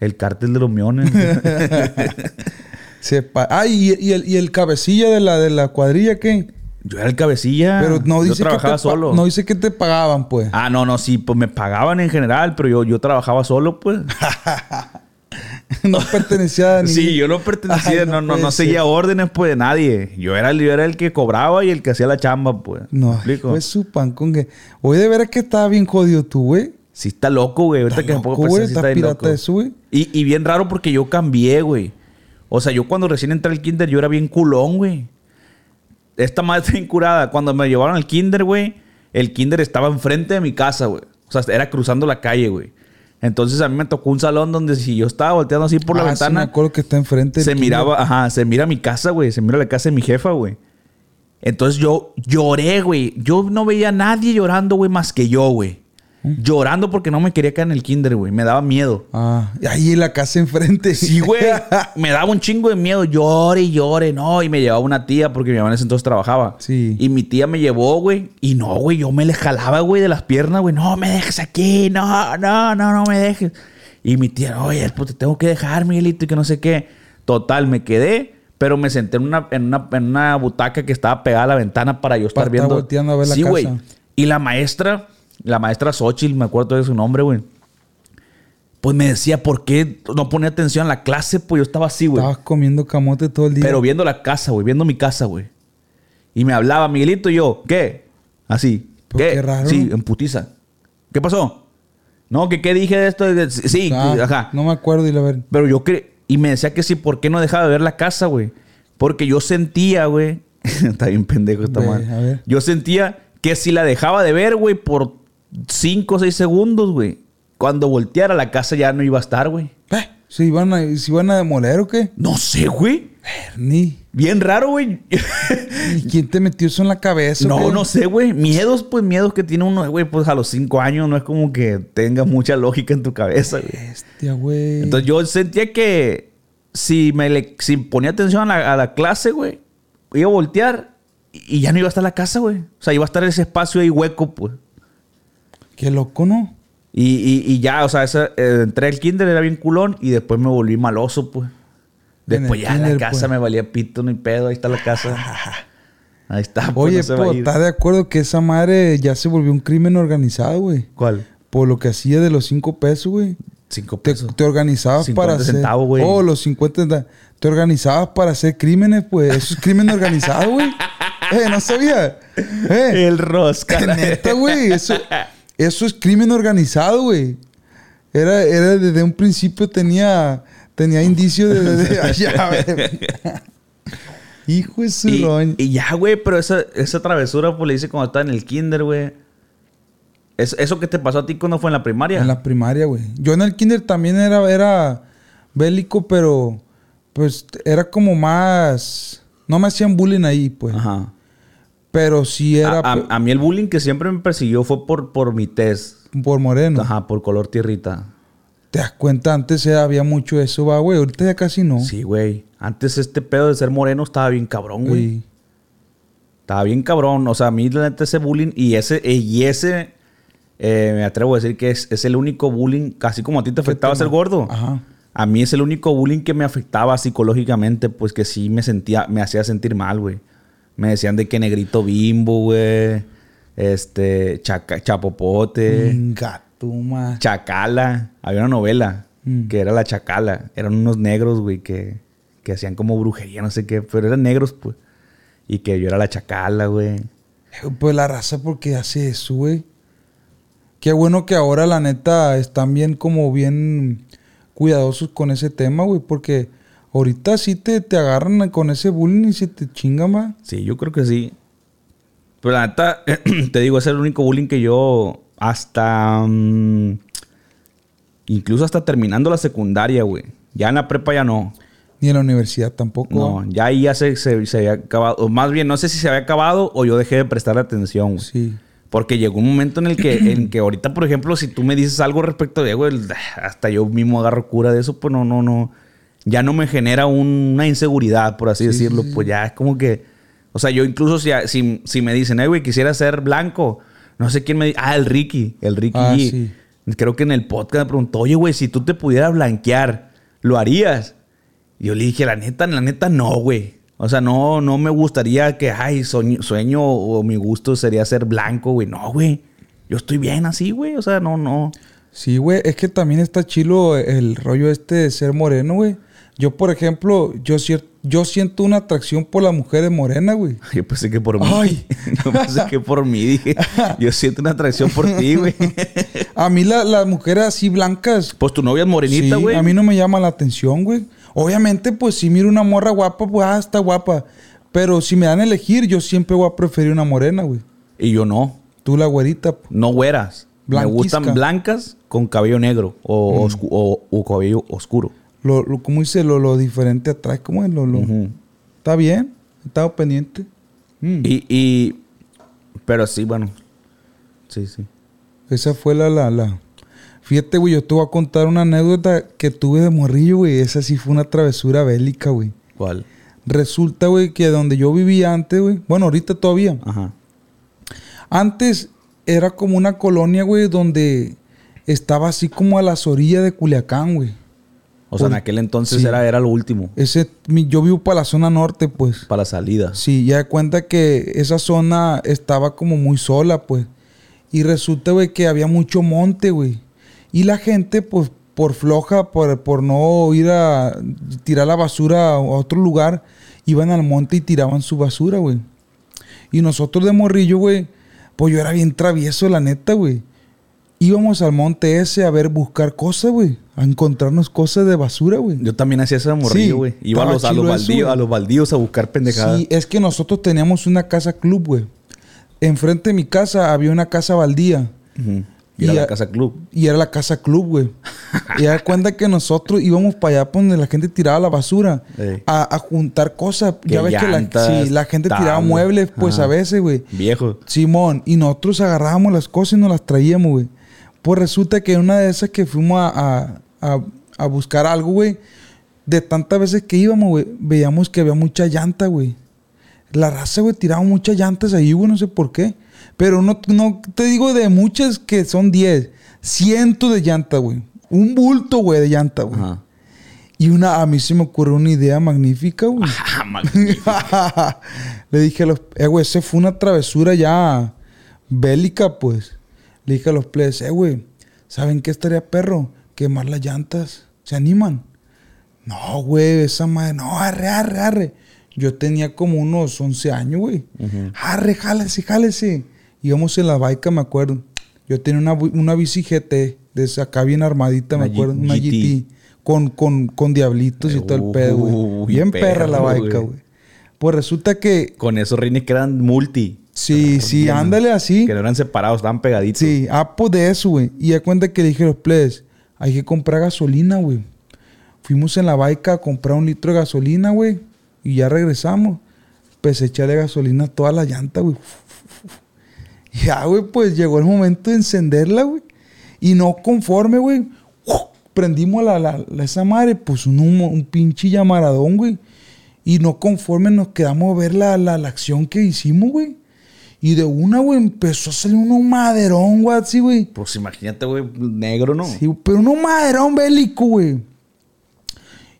El cártel de los miones. Sepa. Ah, ¿y, y el, y el cabecilla de la, de la cuadrilla qué? yo era el cabecilla. Pero no yo dice que trabajaba te solo. No dice que te pagaban, pues. Ah, no, no, sí, pues me pagaban en general, pero yo, yo trabajaba solo, pues. no pertenecía a ni... Sí, yo no pertenecía, Ay, no, no, no seguía órdenes, pues, de nadie. Yo era, el- yo era el que cobraba y el que hacía la chamba, pues. ¿Me No, explico? fue su pan con que... Oye, de veras que estaba bien jodido tú, güey. Sí está loco, güey. Ahorita que me pongo güey, sí estás está bien pirata loco. de eso, güey. Y, y bien raro porque yo cambié, güey. O sea, yo cuando recién entré al kinder, yo era bien culón, güey. Esta madre está bien curada. Cuando me llevaron al kinder, güey, el kinder estaba enfrente de mi casa, güey. O sea, era cruzando la calle, güey. Entonces a mí me tocó un salón donde si yo estaba volteando así por la Ah, sí, ventana, me acuerdo que está enfrente. se miraba, ajá, se mira mi casa, güey. Se mira la casa de mi jefa, güey. Entonces yo lloré, güey. Yo no veía a nadie llorando, güey, más que yo, güey. ¿Mm? Llorando porque no me quería quedar en el kinder, güey. Me daba miedo. Ah, ahí en la casa enfrente. Sí, güey. me daba un chingo de miedo. Llore y llore, no. Y me llevaba una tía porque mi mamá en ese entonces trabajaba. Sí. Y mi tía me llevó, güey. Y no, güey. Yo me le jalaba, güey, de las piernas, güey. No me dejes aquí. No, no, no, no me dejes. Y mi tía, oye, pues te tengo que dejar, Miguelito, y que no sé qué. Total, me quedé. Pero me senté en una, en una, en una butaca que estaba pegada a la ventana para yo estar Para estar viendo. volteando a ver la sí, güey. Y la maestra, la maestra Xochitl, me acuerdo de su nombre, güey. Pues me decía, ¿por qué no ponía atención a la clase? Pues yo estaba así, güey. Estabas comiendo camote todo el día. Pero viendo la casa, güey, viendo mi casa, güey. Y me hablaba, Miguelito, y yo, ¿qué? Así. Pues ¿Qué? qué raro. Sí, en putiza. ¿Qué pasó? No, que qué dije de esto. Sí, Ah, ajá. No me acuerdo y la ver. Pero yo cre Y me decía que sí, ¿por qué no dejaba de ver la casa, güey? Porque yo sentía, güey. Está bien pendejo esta madre. a ver. Yo sentía que si la dejaba de ver, güey, por 5 o 6 segundos, güey. Cuando volteara la casa ya no iba a estar, güey. Eh, ¿Se iban, a, ¿Se iban a demoler o qué? No sé, güey. Bernie. Bien raro, güey. ¿Y quién te metió eso en la cabeza? No, qué? no sé, güey. Miedos, pues miedos que tiene uno, güey, pues a los cinco años no es como que tenga mucha lógica en tu cabeza, güey. Bestia, güey. Entonces yo sentía que si me le, si ponía atención a la, a la clase, güey, iba a voltear y y ya no iba a estar la casa, güey. O sea, iba a estar ese espacio ahí hueco, pues. Qué loco, ¿no? Y, y- y ya, o sea, esa, eh, entré al kinder, era bien culón y después me volví maloso, pues. Después ya la kinder, casa pues. me valía pito, ni pedo, ahí está la casa. Ahí está, pues, Oye, no pues. ¿estás de acuerdo que esa madre ya se volvió un crimen organizado, güey? ¿Cuál? Por lo que hacía de los cinco pesos, güey. Cinco pesos. te organizabas 50 para hacer... centavos, güey. Oh, los 50 centavos. Te organizabas para hacer crímenes, pues. Eso es crimen organizado, güey. Eh, no sabía. Eh, El rosca. neta, güey. Eso, eso es crimen organizado, güey. Era, era desde un principio tenía, tenía indicio de, de- de- allá, güey. Hijo de su Y, y ya, güey, pero esa, esa travesura, pues le hice cuando estaba en el kinder, güey. Es- ¿Eso que te pasó a ti cuando fue en la primaria? En la primaria, güey. Yo en el kinder también era, era bélico, pero pues era como más... No me hacían bullying ahí, pues. Ajá. Pero sí era A, a- a mí el bullying que siempre me persiguió fue por, por mi tez. por moreno. Ajá, por color tierrita. Te das cuenta, antes eh, había mucho eso, va, güey. Ahorita ya casi no. Sí, güey. Antes este pedo de ser moreno estaba bien cabrón, güey. Sí. Estaba bien cabrón. O sea, a mí la neta ese bullying y ese, y ese eh, me atrevo a decir que es, es el único bullying, casi como a ti te afectaba ser gordo. Ajá. A mí es el único bullying que me afectaba psicológicamente, pues que sí me sentía, me hacía sentir mal, güey. Me decían de que negrito bimbo, güey. Este, chaca- chapopote, Gatuma. chacala. Había una novela Mm. que era la chacala. Eran unos negros, güey, que, que hacían como brujería, no sé qué, pero eran negros, pues. Y que yo era la chacala, güey. Pues la raza, porque hace eso, güey? Qué bueno que ahora, la neta, están bien, como bien cuidadosos con ese tema, güey. Porque ahorita sí te, te agarran con ese bullying y se te chingan, va. Sí, yo creo que sí. Pero la neta, te digo, ese es el único bullying que yo hasta... mm, incluso hasta terminando la secundaria, güey. Ya en la prepa ya no. Ni en la universidad tampoco. No, ya ahí ya se, se, se había acabado. O más bien, no sé si se había acabado o yo dejé de prestarle atención, güey. Sí. Porque llegó un momento en el que, en que ahorita, por ejemplo, si tú me dices algo respecto de, güey, hasta yo mismo agarro cura de eso, pues no, no, no. Ya no me genera un- una inseguridad, por así Sí, decirlo. sí, sí. Pues ya es como que. O sea, yo incluso si, si, si me dicen, eh, güey, quisiera ser blanco. No sé quién me dice. Ah, el Ricky. El Ricky. Ah, G. sí. Creo que en el podcast me preguntó, oye, güey, si tú te pudieras blanquear, ¿lo harías? Y yo le dije, la neta, la neta, no, güey. O sea, no, no me gustaría que, ay, sueño, sueño o mi gusto sería ser blanco, güey. No, güey. Yo estoy bien así, güey. O sea, no, no. Sí, güey. Es que también está chilo el rollo este de ser moreno, güey. Yo, por ejemplo, yo, yo siento una atracción por las mujeres morenas, güey. Yo pensé que por mí. Ay. Yo pensé que por mí. Dije, yo siento una atracción por ti, güey. A mí la- las mujeres así blancas, Pues tu novia es morenita, sí, güey. a mí no me llama la atención, güey. Obviamente, pues si miro una morra guapa, pues ah, está guapa. Pero si me dan a elegir, yo siempre voy a preferir una morena, güey. Y yo no. Tú la güerita. pues. No güeras. Me gustan blancas con cabello negro o, o- o cabello oscuro. Lo, lo, ¿Cómo dice? Lo, lo diferente atrás. ¿Cómo es? Lo, lo-. ¿Está bien? ¿He estado pendiente? Mm. Y, y- Pero sí, bueno. Sí, sí. Esa fue la, la, la. Fíjate, güey, yo te voy a contar una anécdota que tuve de morrillo, güey. Esa sí fue una travesura bélica, güey. ¿Cuál? Resulta, güey, que donde yo vivía antes, güey. Bueno, ahorita todavía. Ajá. Antes era como una colonia, güey, donde estaba así como a las orillas de Culiacán, güey. O sea, en aquel entonces sí. era, era lo último. Ese, yo vivo para la zona norte, pues. Para la salida. Sí, ya de cuenta que esa zona estaba como muy sola, pues. Y resulta, güey, que había mucho monte, güey. Y la gente, pues, por floja, por, por no ir a tirar la basura a otro lugar, iban al monte y tiraban su basura, güey. Y nosotros de morrillo, güey, pues yo era bien travieso, la neta, güey. Íbamos al monte ese a ver, buscar cosas, güey. A encontrarnos cosas de basura, güey. Yo también hacía eso de Sí, morrillo, güey. Iba a los, a, baldíos, a los baldíos a buscar pendejadas. Sí, es que nosotros teníamos una casa club, güey. Enfrente de mi casa había una casa baldía. Y era Y la a- casa club. Y era la casa club, güey. y da cuenta que nosotros íbamos para allá donde la gente tiraba la basura. A, a juntar cosas. Que ya ves que la, sí, la gente tiraba muebles, pues Ajá. a veces, güey. Viejo. Simón, y nosotros agarrábamos las cosas y nos las traíamos, güey. Pues resulta que una de esas que fuimos a, a- a- a buscar algo, güey, de tantas veces que íbamos, güey, veíamos que había mucha llanta, güey. La raza, güey, tiraba muchas llantas ahí, güey, no sé por qué. Pero no, no te digo de muchas que son 10, cientos de llantas, güey. Un bulto, güey, de llanta, güey. Ajá. Y una, a mí se me ocurrió una idea magnífica, güey. Ah. Le dije a los... Eh, güey, esa fue una travesura ya bélica, pues. Le dije a los plebes, eh, güey, ¿saben qué estaría perro? Quemar las llantas. ¿Se animan? No, güey, esa madre... No, arre, arre, arre. Yo tenía como unos 11 años, güey. Ujú. Arre, jálese, jálese. Íbamos en la baica, me acuerdo. Yo tenía una, una bici GT, de esa acá bien armadita, me Una G- acuerdo. Una GT. GT. Con, con, con diablitos y todo el pedo, güey. Bien perra la perro, baica, güey. güey. Pues resulta que... Con esos rines que eran multi. Sí, sí, Bien. ándale así. Que no eran separados, estaban pegaditos. Sí, ah, pues de eso, güey. Y ya cuenta que le dije a los plebes, hay que comprar gasolina, güey. Fuimos en la baica a comprar un litro de gasolina, güey. Y ya regresamos. Pues echarle gasolina a toda la llanta, güey. Ya, güey, pues llegó el momento de encenderla, güey. Y no conforme, güey. Prendimos la, la- la- esa madre, pues un, humo- un pinche llamaradón, güey. Y no conforme nos quedamos a ver la, la, la acción que hicimos, güey. Y de una, güey, empezó a salir un maderón, güey, así, güey. Pues imagínate, güey, negro, ¿no? Sí, pero un maderón bélico, güey.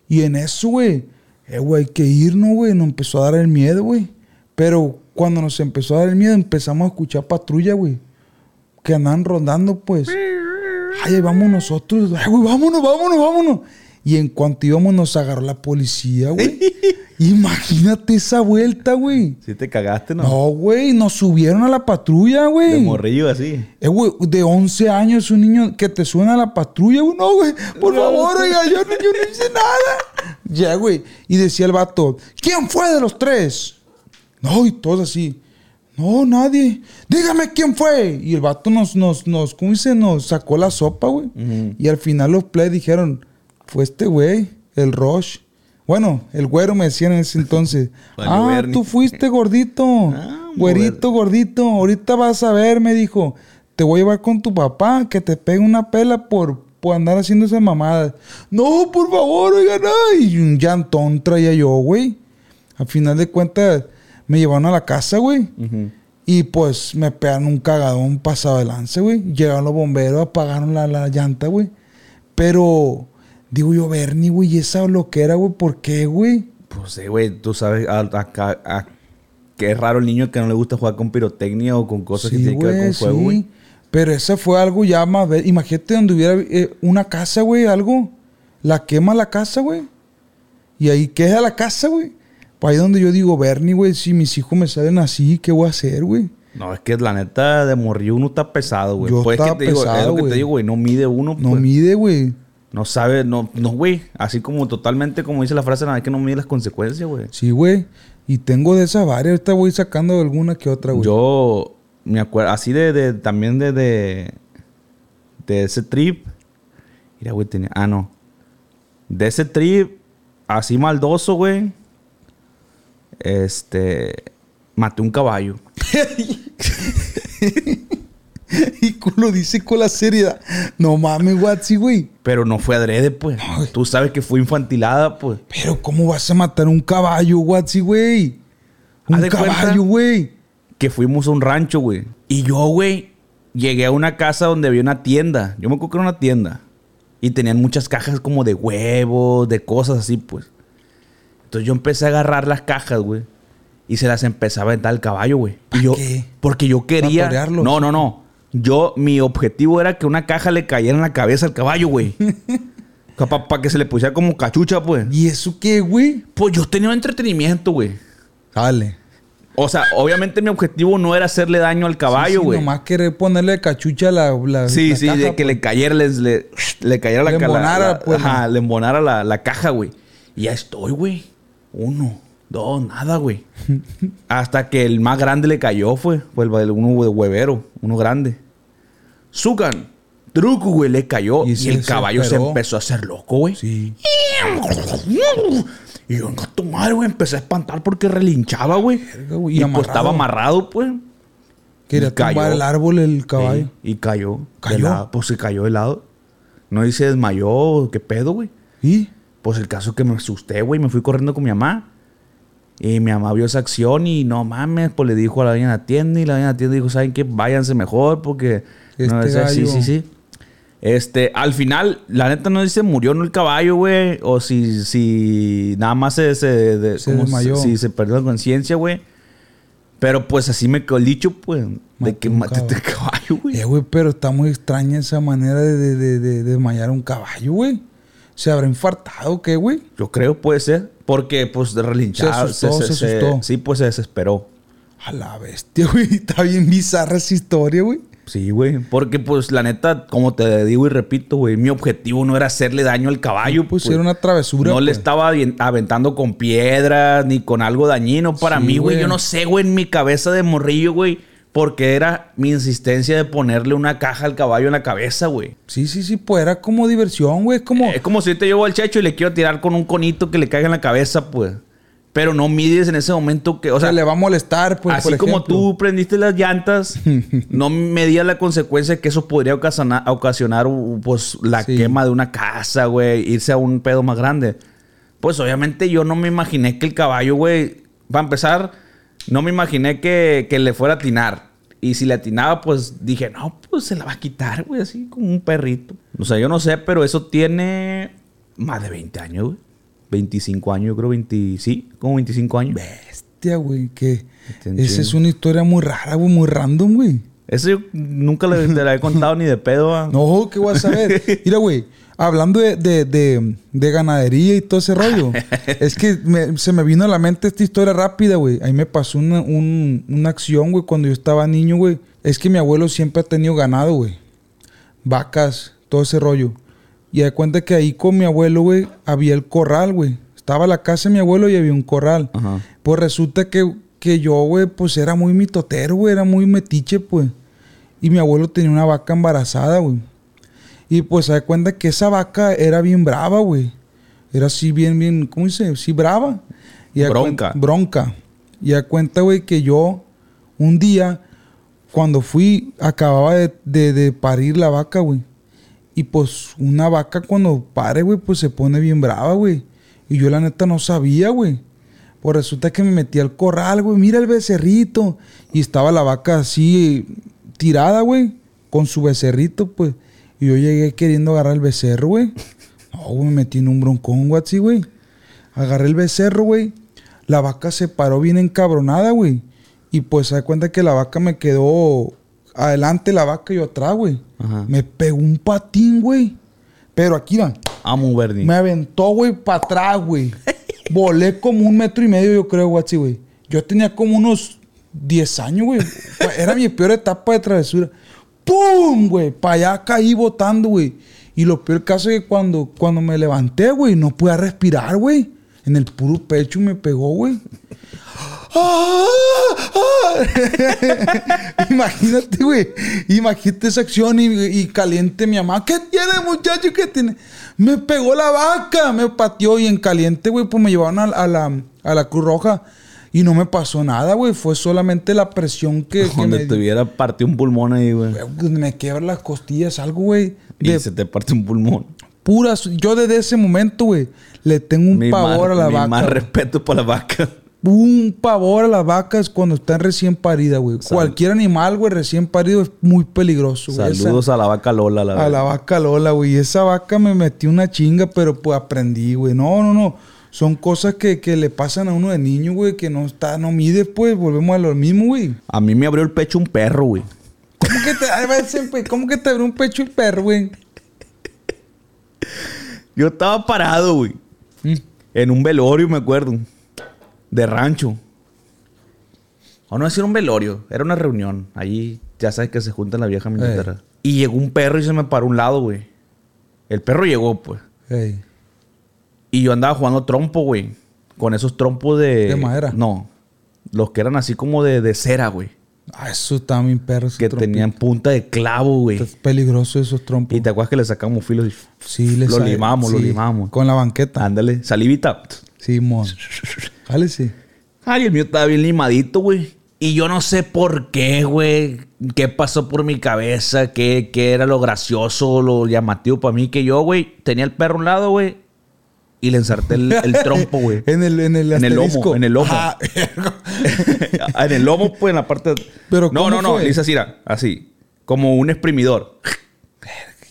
Y en eso, güey, eh, güey, hay que irnos, güey. Nos empezó a dar el miedo, güey. Pero cuando nos empezó a dar el miedo, empezamos a escuchar patrulla, güey. Que andaban rondando, pues. Ay, ahí vamos nosotros. Ay, güey, vámonos, vámonos, vámonos. Y en cuanto íbamos, nos agarró la policía, güey. Imagínate esa vuelta, güey. Si te cagaste, ¿no? No, güey, nos subieron a la patrulla, güey. De morrillo así. Eh, güey, de 11 años, un niño que te suena a la patrulla, güey. No, güey, por favor, oiga, yo, no- yo no hice nada. Ya, güey. Y decía el vato, ¿quién fue de los tres? No, y todos así. No, nadie. Dígame quién fue. Y el vato nos, nos, nos, ¿cómo dice? Nos sacó la sopa, güey. Y al final los play dijeron, fue este güey, el Roche. Bueno, el güero me decían en ese entonces. Ah, Bernie. tú fuiste gordito. Ah, güerito, gordito. Ahorita vas a ver, me dijo. Te voy a llevar con tu papá, que te pegue una pela por, por andar haciendo esas mamadas. No, por favor, oigan. Y un llantón traía yo, güey. Al final de cuentas, me llevaron a la casa, güey. Y pues me pegaron un cagadón pasado de lance, güey. Llegaron los bomberos, apagaron la, la llanta, güey. Pero, digo yo, Bernie, güey, ¿y esa loquera, güey? ¿Por qué, güey? Pues sí, güey, tú sabes, a- acá, a- que es raro el niño que no le gusta jugar con pirotecnia o con cosas que Sí, tienen que ver con fuego, sí. güey. Pero esa fue algo ya más... Imagínate donde hubiera eh, una casa, güey, algo. La quema la casa, güey. Y ahí queda la casa, güey. Pues ahí donde yo digo, Bernie, güey, si mis hijos me salen así, ¿qué voy a hacer, güey? No, es que la neta de morrillo uno está pesado, güey. Yo Pues es que te digo, es pesado, lo que güey. te digo, güey, no mide uno, No pues. mide, güey. No sabe, no, no, güey. Así como totalmente, como dice la frase, nada, que no mide las consecuencias, güey. Sí, güey. Y tengo de esas varias. Ahorita voy sacando alguna que otra, güey. Yo me acuerdo, así de, de- también de, de, de ese trip. Mira, güey, tenía, ah, no. De ese trip, así maldoso, güey. Este, maté un caballo. y lo dice con la seriedad. No mames, Watsi, güey. Pero no fue adrede, pues. Tú sabes que fue infantilada, pues. Pero ¿cómo vas a matar un caballo, Watsi, güey? Un de caballo, güey. que fuimos a un rancho, güey. Y yo, güey, llegué a una casa donde había una tienda. Yo me acuerdo que era una tienda. Y tenían muchas cajas como de huevos, de cosas así, pues. Entonces yo empecé a agarrar las cajas, güey. Y se las empezaba a aventar al caballo, güey. ¿Pa' Y yo, qué? porque yo quería. No, no, no. Yo, mi objetivo era que una caja le cayera en la cabeza al caballo, güey. Para que se le pusiera como cachucha, pues. ¿Y eso qué, güey? Pues yo tenía entretenimiento, güey. Dale. O sea, obviamente mi objetivo no era hacerle daño al caballo, Sí, sí, güey. nomás querer ponerle cachucha a la, la Sí, la sí, caja, de que pues. le cayera, les- le, le cayera la Le ca- la- embonara, pues, Ajá, le embonara la, la caja, güey. Y ya estoy, güey. Uno, dos, nada, güey. Hasta que el más grande le cayó, fue. Fue el, uno huevero, uno grande. Zucan, truco, güey, le cayó. Y el caballo se empezó a hacer loco, güey. Sí. Y yo, venga tu madre, güey, empecé a espantar porque relinchaba, güey. Y, y pues amarrado. estaba amarrado, pues. Quería tumbar el árbol el caballo. Sí, y cayó. ¿Cayó? Pues se cayó de lado. No dice desmayó, ¿qué pedo, güey? ¿Y? Pues el caso es que me asusté, güey. Me fui corriendo con mi mamá. Y mi mamá vio esa acción y no mames, pues le dijo a la dueña de la tienda. Y la dueña de la tienda dijo, ¿saben qué? Váyanse mejor porque... Este no, sí, sí, sí. Este, al final, la neta no dice murió no el caballo, güey. O si, si nada más se, se, de- Se como desmayó. Si se perdió la conciencia, güey. Pero pues así me quedó el dicho, pues, de que mataste el caballo, güey. Eh, güey, pero está muy extraña esa manera de, de, de, de- de desmayar un caballo, güey. ¿Se habrá infartado o qué, güey? Yo creo puede ser. Porque, pues, de relinchado. Se asustó, se asustó. sí, pues se desesperó. A la bestia, güey. Está bien bizarra esa historia, güey. Sí, güey. Porque, pues, la neta, como te digo y repito, güey, mi objetivo no era hacerle daño al caballo. Pues, pues. era una travesura. no le pues. estaba aventando con piedras ni con algo dañino para Sí, mí, güey. Yo no sé, güey, en mi cabeza de morrillo, güey. Porque era mi insistencia de ponerle una caja al caballo en la cabeza, güey. Sí, sí, sí, pues era como diversión, güey. Es como. Es como si yo te llevo al checho y le quiero tirar con un conito que le caiga en la cabeza, pues. Pero no mides en ese momento que, o o sea, le va a molestar, pues. Así por como tú prendiste las llantas, no medías la consecuencia que eso podría ocasionar, ocasionar pues, la Sí. quema de una casa, güey, irse a un pedo más grande. Pues obviamente yo no me imaginé que el caballo, güey, para empezar, no me imaginé que, que le fuera a atinar. Y si le atinaba, pues dije, no, pues se la va a quitar, güey, así como un perrito. O sea, yo no sé, pero eso tiene más de 20 años, güey. 25 años, yo creo 20, sí, como 25 años. Bestia, güey, que esa es una historia muy rara, güey, muy random, güey. Eso yo nunca le, te la he contado ni de pedo. ah. No, ¿qué voy a saber? Mira, güey, hablando de, de, de- de ganadería y todo ese rollo, es que me- se me vino a la mente esta historia rápida, güey. Ahí me pasó una, un- una acción, güey, cuando yo estaba niño, güey. Es que mi abuelo siempre ha tenido ganado, güey. Vacas, todo ese rollo. Y de cuenta que ahí con mi abuelo, güey, había el corral, güey. Estaba la casa de mi abuelo y había un corral. Ajá. Pues resulta que, que yo, güey, pues era muy mitotero, güey, era muy metiche, pues. Y mi abuelo tenía una vaca embarazada, güey. Y pues se da cuenta que esa vaca era bien brava, güey. Era así bien, bien, ¿cómo dice? Sí, brava. Y Bronca. bronca. Y da cuenta, güey, que yo un día, cuando fui, acababa de, de- de parir la vaca, güey. Y pues una vaca cuando pare, güey, pues se pone bien brava, güey. Y yo la neta no sabía, güey. Pues resulta que me metí al corral, güey. Mira el becerrito. Y estaba la vaca así tirada, güey. Con su becerrito, pues. Y yo llegué queriendo agarrar el becerro, güey. No, güey, me metí en un broncón, así, güey. Agarré el becerro, güey. La vaca se paró bien encabronada, güey. Y pues se da cuenta que la vaca me quedó adelante la vaca y yo atrás, güey. Ajá. Me pegó un patín, güey. Pero aquí, mira, Amo Bernie. me aventó, güey, para atrás, güey. Volé como un metro y medio, yo creo, guachi, güey. Yo tenía como unos 10 años, güey. Era mi peor etapa de travesura. ¡Pum! Güey. Para allá caí botando, güey. Y lo peor caso es que cuando, cuando me levanté, güey, no podía respirar, güey. En el puro pecho me pegó, güey. ¡Ah! ¡Ah! Imagínate, güey. Imagínate esa acción y, y caliente mi mamá. ¿Qué tiene, muchacho? ¿Qué tiene? Me pegó la vaca, me pateó y en caliente, güey, pues me llevaron a la, a la Cruz Roja y no me pasó nada, güey. Fue solamente la presión que, que Donde me, te hubiera partido un pulmón ahí, güey. Güey, me quiebra las costillas, algo, güey. Y se te parte un pulmón. puras. Yo desde ese momento, güey, le tengo un Mi pavor más- a la mi vaca. más respeto por la vaca. Un pavor a las vacas cuando están recién paridas, güey. Sal- Cualquier animal, güey, recién parido es muy peligroso, güey. Esa- Saludos a la vaca Lola, la a la vaca Lola, güey. Esa vaca me metió una chinga, pero pues aprendí, güey. No, no, no. Son cosas que, que le pasan a uno de niño, güey, que no está, no mide, pues. Volvemos a lo mismo, güey. A mí me abrió el pecho un perro, güey. ¿Cómo que te, a güey, ¿cómo que te abrió un pecho el perro, güey? Yo estaba parado, güey. Mm. En un velorio, me acuerdo. De rancho. O no decir un velorio, era una reunión. Allí ya sabes que se juntan la vieja militar. Y llegó un perro y se me paró a un lado, güey. El perro llegó, pues. Ey. Y yo andaba jugando trompo, güey. Con esos trompos de. ¿De madera? No. Los que eran así como de, de cera, güey. Ah, eso está bien perro. Que trompito. tenían punta de clavo, güey. Es peligroso esos trompos. Y te acuerdas que le sacamos filos y. Sí, le Lo sale- limamos, lo sí, limamos. Con la banqueta. Ándale, salivita. Sí, mon. Dale, sí. Ay, el mío estaba bien limadito, güey. Y yo no sé por qué, güey. ¿Qué pasó por mi cabeza? ¿Qué, qué era lo gracioso, lo llamativo para mí? Que yo, güey, tenía el perro a un lado, güey. Y le ensarté el, el trompo, güey. En el, en el En el lomo, en el lomo. Ah, en el lomo, pues, en la parte... Pero no, ¿cómo no, no. Le hice así, así. Como un exprimidor.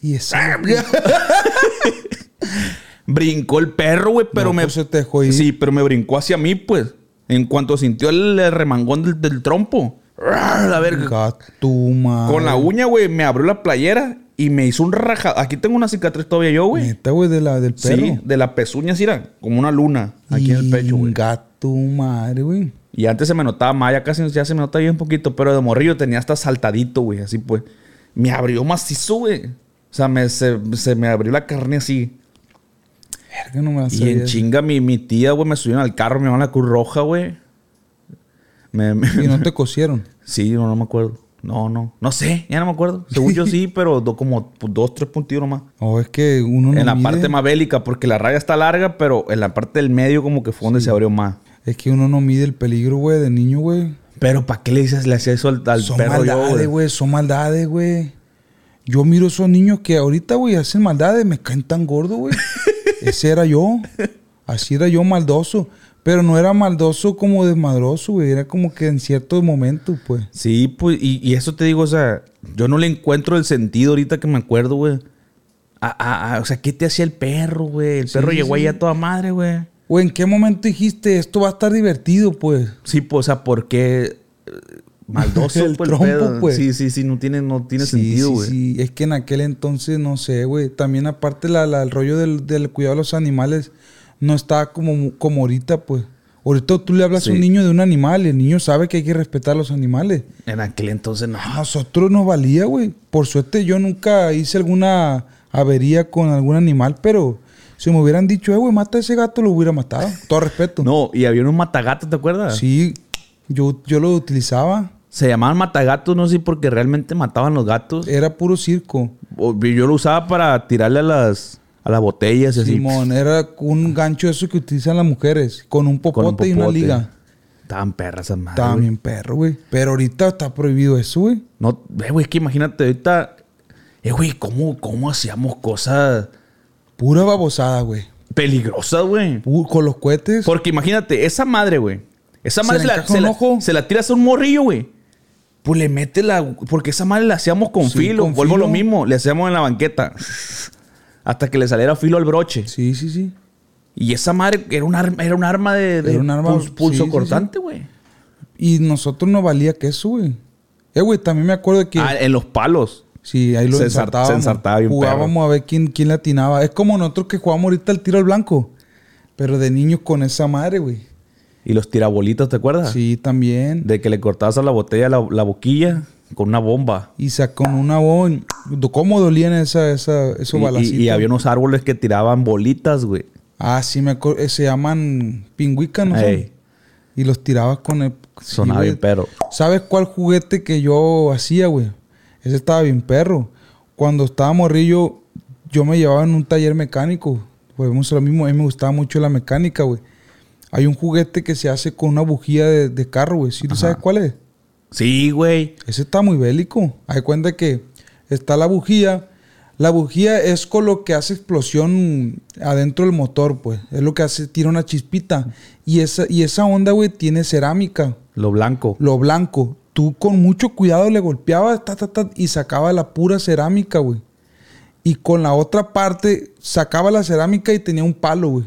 y eso. Brincó el perro, güey, pero No, me... pues se te dejó ir. Sí, pero me brincó hacia mí, pues. En cuanto sintió el, el remangón del, del trompo. A ver, Gato, con la uña, güey, me abrió la playera y me hizo un rajado. Aquí tengo una cicatriz todavía yo, güey. Neta, güey, de la, del perro. Sí, de la pezuña, sí, era como una luna aquí en el pecho, güey. Gato, madre, güey. Y antes se me notaba más, ya casi ya se me nota bien un poquito, pero de morrillo tenía hasta saltadito, güey, así pues. Me abrió macizo, güey. O sea, me, se, se me abrió la carne así. Verga, no me la Y en chinga mi, mi tía, güey, me subieron al carro, me van a la Cruz Roja, güey. Me, me- Y no te cosieron. Sí, no, no me acuerdo. No, no. No sé, ya no me acuerdo. Según yo sí, pero do- como dos, tres puntillos nomás. O es que uno no en la mide. parte más bélica, porque la raya está larga, pero en la parte del medio como que fue donde se abrió más. Es que uno no mide el peligro, güey, de niño, güey. Pero ¿para qué le dices, le hacía eso al, al Son perro maldades, güey? Son maldades, güey. Yo miro esos niños que ahorita, güey, hacen maldades. Me caen tan gordos, güey. Ese era yo. Así era yo maldoso. Pero no era maldoso como desmadroso, güey. Era como que en ciertos momentos, pues. Sí, pues, y, y eso te digo, o sea, yo no le encuentro el sentido ahorita que me acuerdo, güey. A- a- a- o sea, ¿qué te hacía el perro, güey? El perro llegó ahí a toda madre, güey. ¿O en qué momento dijiste esto va a estar divertido, pues? Sí, pues, o sea, ¿por qué? eh, Maldoso, El pues, trompo, el pedo. pues. Sí, sí, sí, no tiene, no tiene Sí, sentido, sí, güey. Sí, es que en aquel entonces, no sé, güey. También aparte la, la- el rollo del, del cuidado de los animales no estaba como, como ahorita, pues. Ahorita tú le hablas a un niño de un animal y el niño sabe que hay que respetar a los animales. En aquel entonces no. A nosotros nos valía, güey. Por suerte yo nunca hice alguna avería con algún animal, pero si me hubieran dicho, eh, güey, mata a ese gato, lo hubiera matado. Todo respeto. No, y había unos matagatos, ¿te acuerdas? Sí, yo, yo lo utilizaba. Se llamaban matagatos, no sé porque realmente mataban los gatos. Era puro circo. Yo lo usaba para tirarle a las, a las botellas y así. Simón, era un gancho eso que utilizan las mujeres, con un popote, Con un y una liga. Estaban perras esas madres. Estaba güey. bien perro, güey. Pero ahorita está prohibido eso, güey. No, eh, güey, es que imagínate ahorita. Eh, güey, ¿cómo, ¿cómo hacíamos cosas Pura babosada, güey. peligrosas, güey? Con los cohetes. Porque imagínate, esa madre, güey. Esa madre se la, se la- se la tiras a un morrillo, güey. Pues le mete la. Porque esa madre la hacíamos con Sí, filo. con Vuelvo lo mismo. Le hacíamos en la banqueta. Hasta que le saliera filo al broche. Sí, sí, sí. Y esa madre era un arma, era un arma de, un arma- puls- pulso sí, sí, cortante, güey. Y nosotros no valía que eso, güey. Eh, güey, también me acuerdo que... Ah, en los palos. Sí, ahí lo Se ensartábamos. se ensartaba bien Jugábamos a ver quién, quién le atinaba. Es como nosotros que jugamos ahorita el tiro al blanco. Pero de niños con esa madre, güey. Y los tirabolitos, ¿te acuerdas? Sí, también. De que le cortabas a la botella la, la boquilla con una bomba. Y sacó una bon... ¿Cómo dolían esa, esa, esos y, balacitos? y había unos árboles que tiraban bolitas, güey. Ah, sí, me acuerdo. eh, Se llaman pingüicas, ¿no? son? Ey. Y los tirabas con el... Sonaba bien, pero. ¿Sabes cuál juguete que yo hacía, güey? Ese estaba bien perro. Cuando estaba morrillo, yo me llevaba en un taller mecánico. Volvemos a lo mismo. A mí me gustaba mucho la mecánica, güey. Hay un juguete que se hace con una bujía de, de carro, güey. ¿Sí sabes cuál es? Sí, güey. Ese está muy bélico. Hay cuenta que está la bujía. La bujía es con lo que hace explosión adentro del motor, pues. Es lo que hace, tira una chispita. Y esa, y esa onda, güey, tiene cerámica Lo blanco. lo blanco. Tú con mucho cuidado le golpeabas ta, ta, ta, y sacaba la pura cerámica, güey. Y con la otra parte sacaba la cerámica y tenía un palo, güey.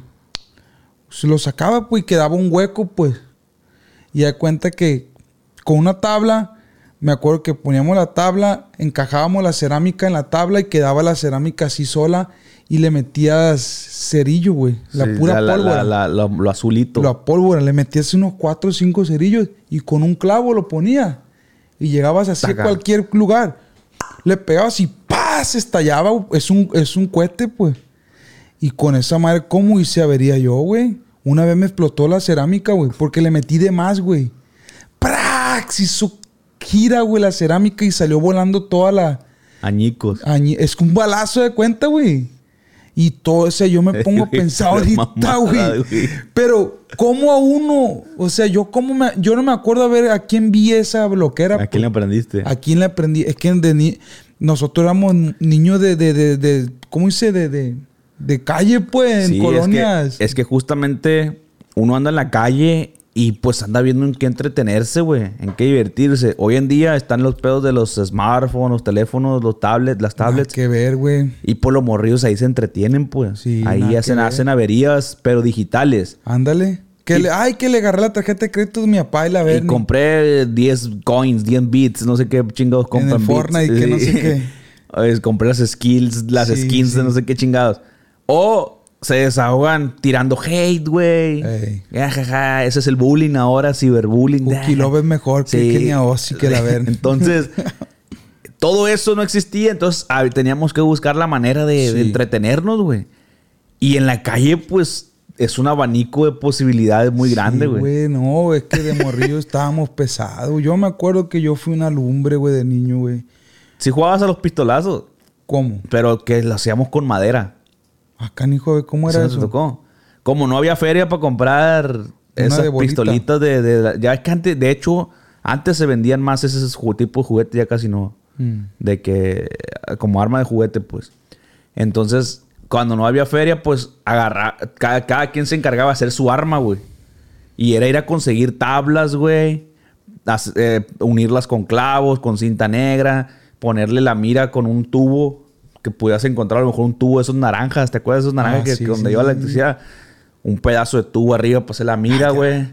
Se lo sacaba, pues, y quedaba un hueco, pues. Y da cuenta que con una tabla, me acuerdo que poníamos la tabla, encajábamos la cerámica en la tabla y quedaba la cerámica así sola y le metías cerillo, güey. La Sí, pura la- pólvora. la- la- lo, azulito. Lo a pólvora, le metías unos cuatro o cinco cerillos y con un clavo lo ponía. Y llegabas así Taca. a cualquier lugar. Le pegabas y ¡paz! estallaba. Es un, es un cohete, pues. Y con esa madre, ¿cómo hice avería yo, güey? Una vez me explotó la cerámica, güey, porque le metí de más, güey. ¡Prax! Hizo gira, güey, la cerámica y salió volando toda la... Añicos. Añi- Es un balazo de cuenta, güey. Y todo ese, yo me pongo a pensar ahorita, güey. Pero, ¿cómo a uno? O sea, yo cómo me, yo no me acuerdo a ver a quién vi esa bloquera. ¿A quién le pues. aprendiste? ¿A quién le aprendí? Es que de ni- nosotros éramos niños de, de, de, de- ¿cómo dice? De, de, de calle, pues, en colonias. Es que, es que justamente uno anda en la calle y pues anda viendo en qué entretenerse, güey. En qué divertirse. Hoy en día están los pedos de los smartphones, los teléfonos, los tablets, las tablets. que ver, güey. Y por los morrillos ahí se entretienen, pues. Sí, ahí hacen, hacen averías, pero digitales. Ándale. Que Y- le, ay, que le agarré la tarjeta de crédito de mi papá y la Y ver. compré 10 coins, 10 bits, no sé qué chingados compran el bits. Fortnite, que no sé qué. Compré las skills, las Sí, skins de no sé qué chingados. O se desahogan tirando hate, güey. Ese es el bullying ahora, ciberbullying. Cookie Love es mejor que Sí. Kenia Ozzy que la ver. Entonces, todo eso no existía. Entonces, ah, teníamos que buscar la manera de, entretenernos, güey. Y en la calle, pues, es un abanico de posibilidades muy grande, Sí, güey. No, es que de morrillo estábamos pesados. Yo me acuerdo que yo fui una lumbre, güey, de niño, güey. Si jugabas a los pistolazos, ¿Cómo? pero que lo hacíamos con madera. Acá, hijo, ¿cómo era ¿Eso eso? te tocó? Como no había feria para comprar esas de pistolitas de, de- Ya es que antes, de hecho, antes se vendían más esos ju- tipos de juguetes, ya casi no. Mm. De que... Como arma de juguete, pues. Entonces, cuando no había feria, pues agarra... Cada, cada quien se encargaba de hacer su arma, güey. Y era ir a conseguir tablas, güey. as- eh, unirlas con clavos, con cinta negra. Ponerle la mira con un tubo. Que pudieras encontrar a lo mejor un tubo de esos naranjas. ¿Te acuerdas de esos naranjas Ah, que, sí, que donde sí, iba la electricidad? un pedazo de tubo arriba para hacer la mira, güey.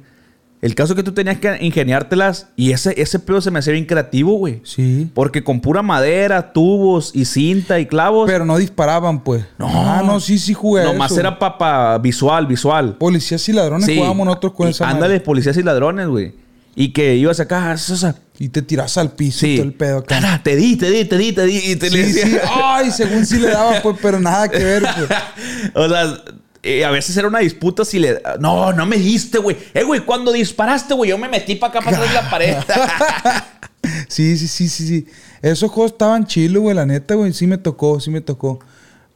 El caso es que tú tenías que ingeniártelas y ese, ese pedo se me hacía bien creativo, güey. Sí. Porque con pura madera, tubos y cinta y clavos. Pero no disparaban, pues. No. Ah, no, sí, sí jugué. nomás eso. era para visual, visual. Policías y ladrones Sí. jugábamos nosotros con Y esa Ándale, madre. policías y ladrones, güey. Y que ibas acá, sea, Y te tiras al piso sí. y todo el pedo acá. Cara, te di, te di, te di, te di. Y te le Sí, decía- sí. Ay, según sí le daba, pues, pero nada que ver, pues. o sea, eh, a veces era una disputa si le... No, no me diste, güey. Eh, güey, cuando disparaste, güey, yo me metí para acá para atrás de la pared. Sí, sí, sí, sí, sí. Esos juegos estaban chilos, güey, la neta, güey. Sí me tocó, sí me tocó.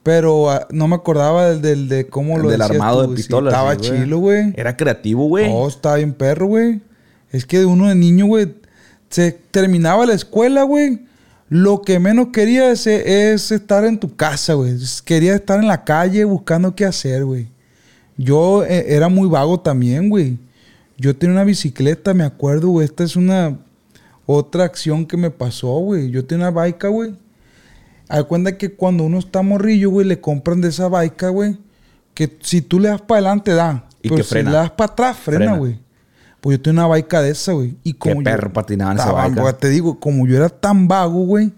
Pero ah, no me acordaba del, del- de cómo El lo del decías armado tú, de güey. Sí, pistolas. estaba güey. chilo, güey. Era creativo, güey. Oh, estaba bien perro, güey. Es que uno de niño, güey, se terminaba la escuela, güey. Lo que menos quería es, es estar en tu casa, güey. Quería estar en la calle buscando qué hacer, güey. Yo eh, era muy vago también, güey. Yo tenía una bicicleta, me acuerdo, güey. Esta es una otra acción que me pasó, güey. Yo tenía una baica, güey. Hay cuenta que cuando uno está morrillo, güey, le compran de esa baica, güey. Que si tú le das para adelante, da. Y pero que si frena. le das para atrás, Frena. güey. Pues yo tenía una baica de esa, güey. Y como yo perro patinaba en esa baica. Te digo, como yo era tan vago, güey.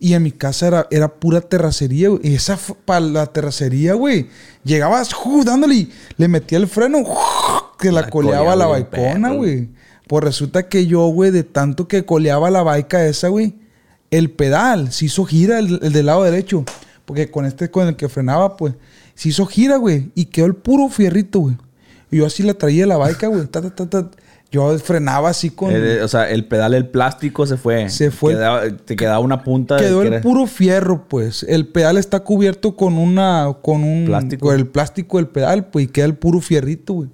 Y en mi casa era, era pura terracería, güey. Y esa para la terracería, güey. Llegabas ¡ju! dándole y le metía el freno, que la, La coleaba la baicona, güey. Pues resulta que yo, güey, de tanto que coleaba la baica esa, güey, el pedal se hizo gira el, el del lado derecho. Porque con este, con el que frenaba, pues, se hizo gira, güey. Y quedó el puro fierrito, güey. Y yo así la traía la baica, güey. ta, ta, ta, ta. Yo frenaba así con... Eh, o sea, el pedal, el plástico se fue. Se fue. Quedaba- te quedaba una punta. de Quedó que el puro fierro, pues. El pedal está cubierto con una... Con un... Plástico. Con el plástico del pedal, pues. Y queda el puro fierrito, güey.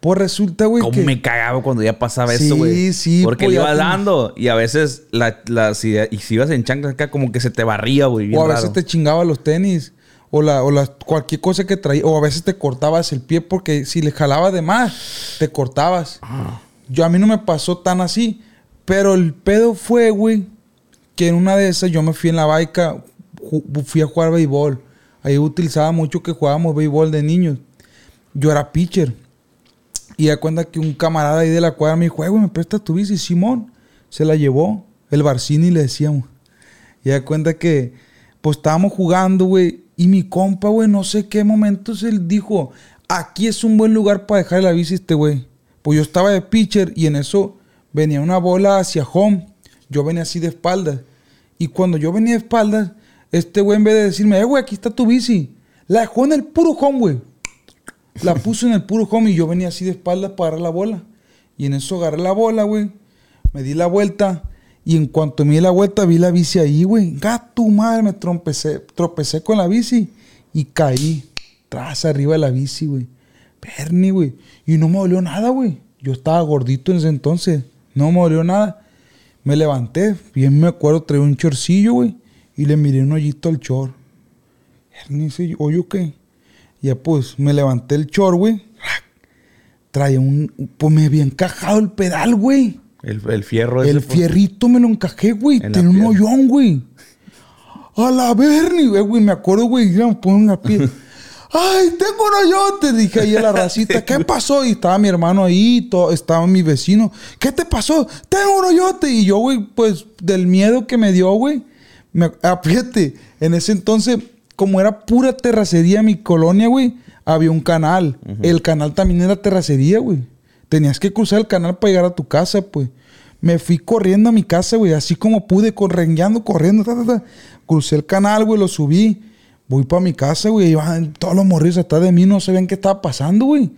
Pues resulta, güey, ¿Cómo que... me cagaba cuando ya pasaba Sí, eso, güey? sí, Porque pues, le ya iba te- dando y a veces la, la- si, y si ibas en chanclas acá como que se te barría, güey. O a veces raro. te chingaba los tenis. O, la, o la, cualquier cosa que traía. O a veces te cortabas el pie porque si le jalaba de más, te cortabas. Ah. Yo a mí no me pasó tan así. Pero el pedo fue, güey, que en una de esas yo me fui en la baica, fui a jugar béisbol. Ahí utilizaba mucho que jugábamos béisbol de niños. Yo era pitcher. Y da cuenta que un camarada ahí de la cuadra me dijo, "Eh, güey, ¿me prestas tu bici? Simón. Se la llevó. El Barcini le decíamos. Y da cuenta que, pues estábamos jugando, güey. Y mi compa, güey, no sé qué momento se él dijo, aquí es un buen lugar para dejar la bici este güey. Pues yo estaba de pitcher y en eso venía una bola hacia home. Yo venía así de espaldas. Y cuando yo venía de espaldas, este güey en vez de decirme, eh, güey, aquí está tu bici, la dejó en el puro home, güey. La puso en el puro home y yo venía así de espaldas para agarrar la bola. Y en eso agarré la bola, güey. Me di la vuelta. Y en cuanto me di la vuelta, vi la bici ahí, güey. Gato madre, me tropecé, tropecé con la bici. Y caí. Tras arriba de la bici, güey. Perni, güey. Y no me dolió nada, güey. Yo estaba gordito en ese entonces. No me dolió nada. Me levanté. Bien me acuerdo, traía un chorcillo, güey. Y le miré un hoyito al chor. Perni, ese hoyo qué. Ya pues, me levanté el chor, güey. Traía un... Pues me había encajado el pedal, güey. El, el fierro El ese, pues. fierrito me lo encajé, güey. En Tenía un hoyón, güey. A la verni, güey. Me acuerdo, güey. Ya me pongo una. Ay, tengo un hoyón. Te dije ahí a la racita. ¿Qué pasó? Y estaba mi hermano ahí. to- estaba mi vecino. ¿Qué te pasó? Tengo un hoyote. Y yo, güey, pues del miedo que me dio, güey. Me, ah, fíjate, en ese entonces, como era pura terracería mi colonia, güey, había un canal. El canal también era terracería, güey. Tenías que cruzar el canal para llegar a tu casa, pues. Me fui corriendo a mi casa, güey, así como pude, correngueando, corriendo, ta, ta, ta. Crucé el canal, güey, lo subí. Voy para mi casa, güey. Iban todos los morrillos atrás de mí, no sabían qué estaba pasando, güey.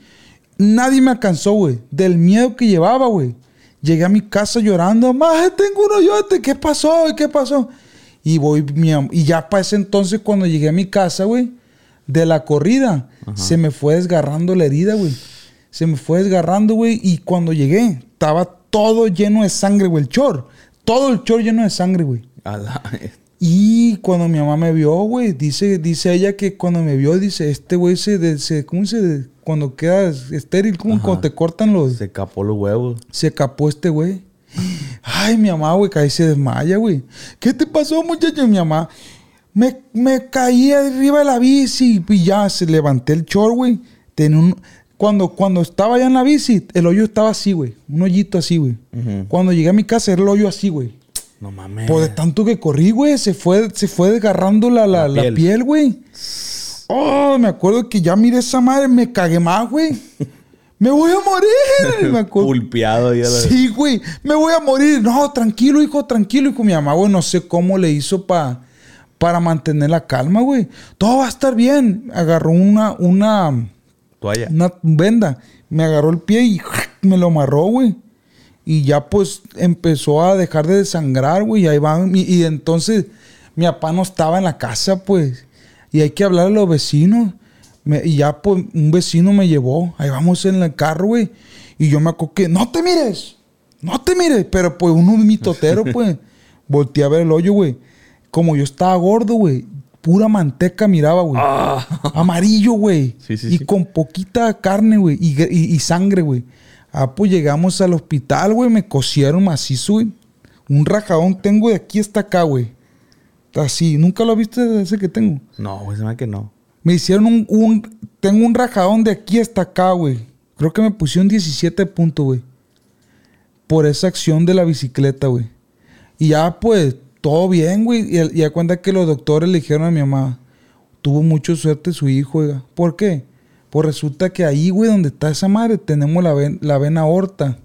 Nadie me alcanzó, güey. Del miedo que llevaba, güey. Llegué a mi casa llorando. Más tengo un hoyote. ¿Qué pasó? ¿Qué pasó? Y voy, mi y ya para ese entonces, cuando llegué a mi casa, güey, de la corrida, se me fue desgarrando la herida, güey. Se me fue desgarrando, güey. Y cuando llegué, estaba todo lleno de sangre, güey. El chor. Todo el chor lleno de sangre, güey. Y cuando mi mamá me vio, güey, dice, dice ella que cuando me vio, dice, este güey se, se- ¿cómo se, cuando quedas estéril, como Ajá. cuando te cortan los, Se capó los huevos. se capó este güey. Ay, mi mamá, güey, caí se desmaya, güey. ¿Qué te pasó, muchacho? Mi mamá, me, me caí arriba de la bici y ya se levanté el chor, güey. Tenía un, cuando, cuando estaba allá en la bici, el hoyo estaba así, güey. Un hoyito así, güey. Cuando llegué a mi casa era el hoyo así, güey. No mames. Por de tanto que corrí, güey, se fue, se fue desgarrando la, la, La piel. güey. Oh, me acuerdo que ya miré esa madre, me cagué más, güey. Me voy a morir. Me. Pulpeado ahí a la- Sí, güey, me voy a morir. No, tranquilo, hijo, tranquilo, hijo. Mi mamá, güey, no sé cómo le hizo pa- para mantener la calma, güey. Todo va a estar bien. Agarró una, una, Toalla. una venda. Me agarró el pie y me lo amarró, güey. Y ya pues empezó a dejar de desangrar, güey. Y ahí van. Y, y entonces mi papá no estaba en la casa, pues. Y hay que hablar a los vecinos. Me- y ya pues un vecino me llevó. Ahí vamos en el carro, güey. Y yo me acuerdo que, no te mires. No te mires. Pero pues uno mitotero, pues. Volteé a ver el hoyo, güey. Como yo estaba gordo, güey. Pura manteca miraba, güey. Amarillo, güey. Sí, sí, y sí. con poquita carne, güey. Y- y sangre, güey. Ah, pues llegamos al hospital, güey. Me cosieron macizo, güey. Un rajadón tengo de aquí hasta acá, güey. Así. ¿Nunca lo viste ese que tengo? No, güey, se me que no. Me hicieron un, un- Tengo un rajadón de aquí hasta acá, güey. Creo que me pusieron 17 puntos, güey. Por esa acción de la bicicleta, güey. Y ya, pues, todo bien, güey. Y, ya cuenta que los doctores le dijeron a mi mamá, tuvo mucha suerte su hijo, oiga. ¿Por qué? Pues resulta que ahí, güey, donde está esa madre, tenemos la, ven- la vena aorta.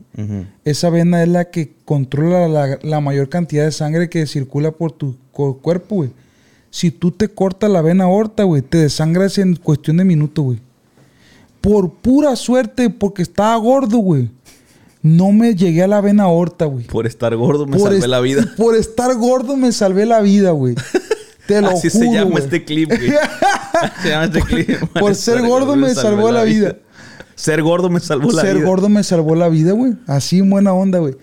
Esa vena es la que controla la, la mayor cantidad de sangre que circula por tu cuerpo, güey. Si tú te cortas la vena aorta, güey, te desangras en cuestión de minutos, güey. Por pura suerte, porque estaba gordo, güey. No me llegué a la vena aorta, güey. Por estar gordo me Por salvé la vida. Por estar gordo me salvé la vida, güey. Te lo Así juro, se llama este clip, güey. se llama este clip. por ser gordo me salvó la vida. Ser gordo me salvó la Ser vida. gordo me salvó la vida, güey. Así en buena onda, güey.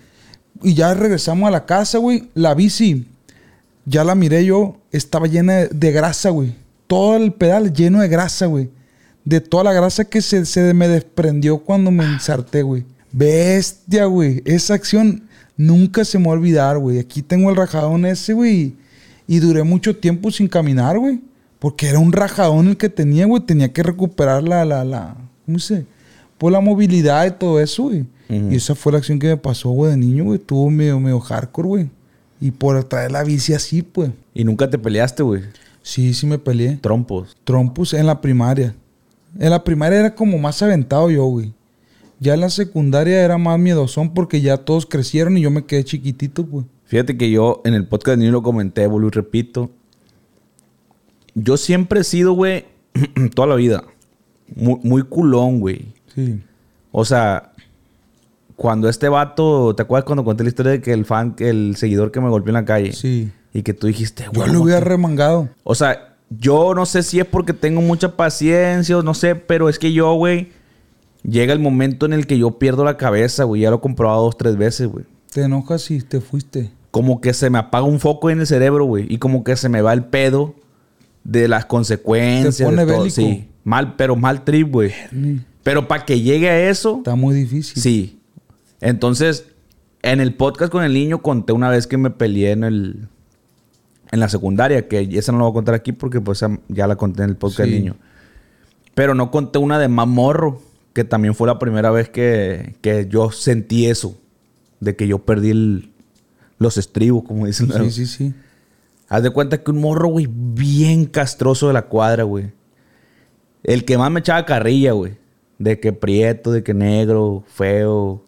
Y ya regresamos a la casa, güey. La bici, ya la miré yo, estaba llena de, de grasa, güey. Todo el pedal lleno de grasa, güey. De toda la grasa que se, se me desprendió cuando me ensarté, güey. Bestia, güey. Esa acción nunca se me va a olvidar, güey. Aquí tengo el rajadón ese, güey. Y duré mucho tiempo sin caminar, güey. Porque era un rajadón el que tenía, güey. Tenía que recuperar la, la, la, ¿cómo se? Pues la movilidad y todo eso, güey. Y esa fue la acción que me pasó, güey, de niño, güey. Estuvo medio, medio hardcore, güey. Y por traer la bici así, pues. Y nunca te peleaste, güey. Sí, sí me peleé. Trompos. Trompos en la primaria. En la primaria era como más aventado yo, güey. Ya en la secundaria era más miedosón porque ya todos crecieron y yo me quedé chiquitito, pues. Fíjate que yo en el podcast de niño lo comenté, y repito. Yo siempre he sido, güey, toda la vida, muy, muy culón, güey. Sí. O sea, cuando este vato, ¿te acuerdas cuando conté la historia de que el fan, el seguidor que me golpeó en la calle? Sí. Y que tú dijiste, Yo güey. lo ¿cómo hubiera remangado. O sea, yo no sé si es porque tengo mucha paciencia o no sé, pero es que yo, güey, llega el momento en el que yo pierdo la cabeza, güey. Ya lo he comprobado dos, tres veces, güey. Te enojas y te fuiste. Como que se me apaga un foco en el cerebro, güey. Y como que se me va el pedo de las consecuencias. Te pone de todo. bélico. Sí. Mal, pero mal trip, güey. Pero para que llegue a eso, Está muy difícil. sí. Entonces, en el podcast con el niño conté una vez que me peleé en el... En la secundaria, que esa no la voy a contar aquí porque pues ya la conté en el podcast Sí. del niño. Pero no conté una de más morro, que también fue la primera vez que, que yo sentí eso. De que yo perdí el- los estribos, como dicen. Sí, sí, sí. Haz de cuenta que un morro, güey, bien castroso de la cuadra, güey. El que más me echaba carrilla, güey. De que prieto, de que negro, feo.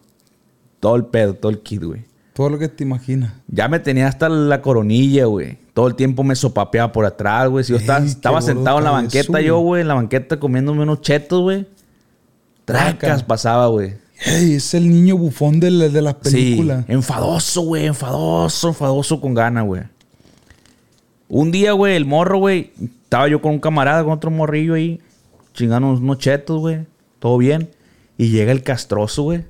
Todo el pedo, todo el kit, güey. Todo lo que te imaginas. Ya me tenía hasta la coronilla, güey. Todo el tiempo me sopapeaba por atrás, güey. Si yo estaba, Ey, sentado en la banqueta, yo, güey. güey, en la banqueta comiéndome unos chetos, güey. Tracas Traca. pasaba, güey. Ey, es el niño bufón de, la- de las películas. Sí, enfadoso, güey, enfadoso, enfadoso con ganas, güey. Un día, güey, el morro, güey, estaba yo con un camarada, con otro morrillo ahí, chingando unos, chetos, güey, todo bien. Y llega el castroso, güey,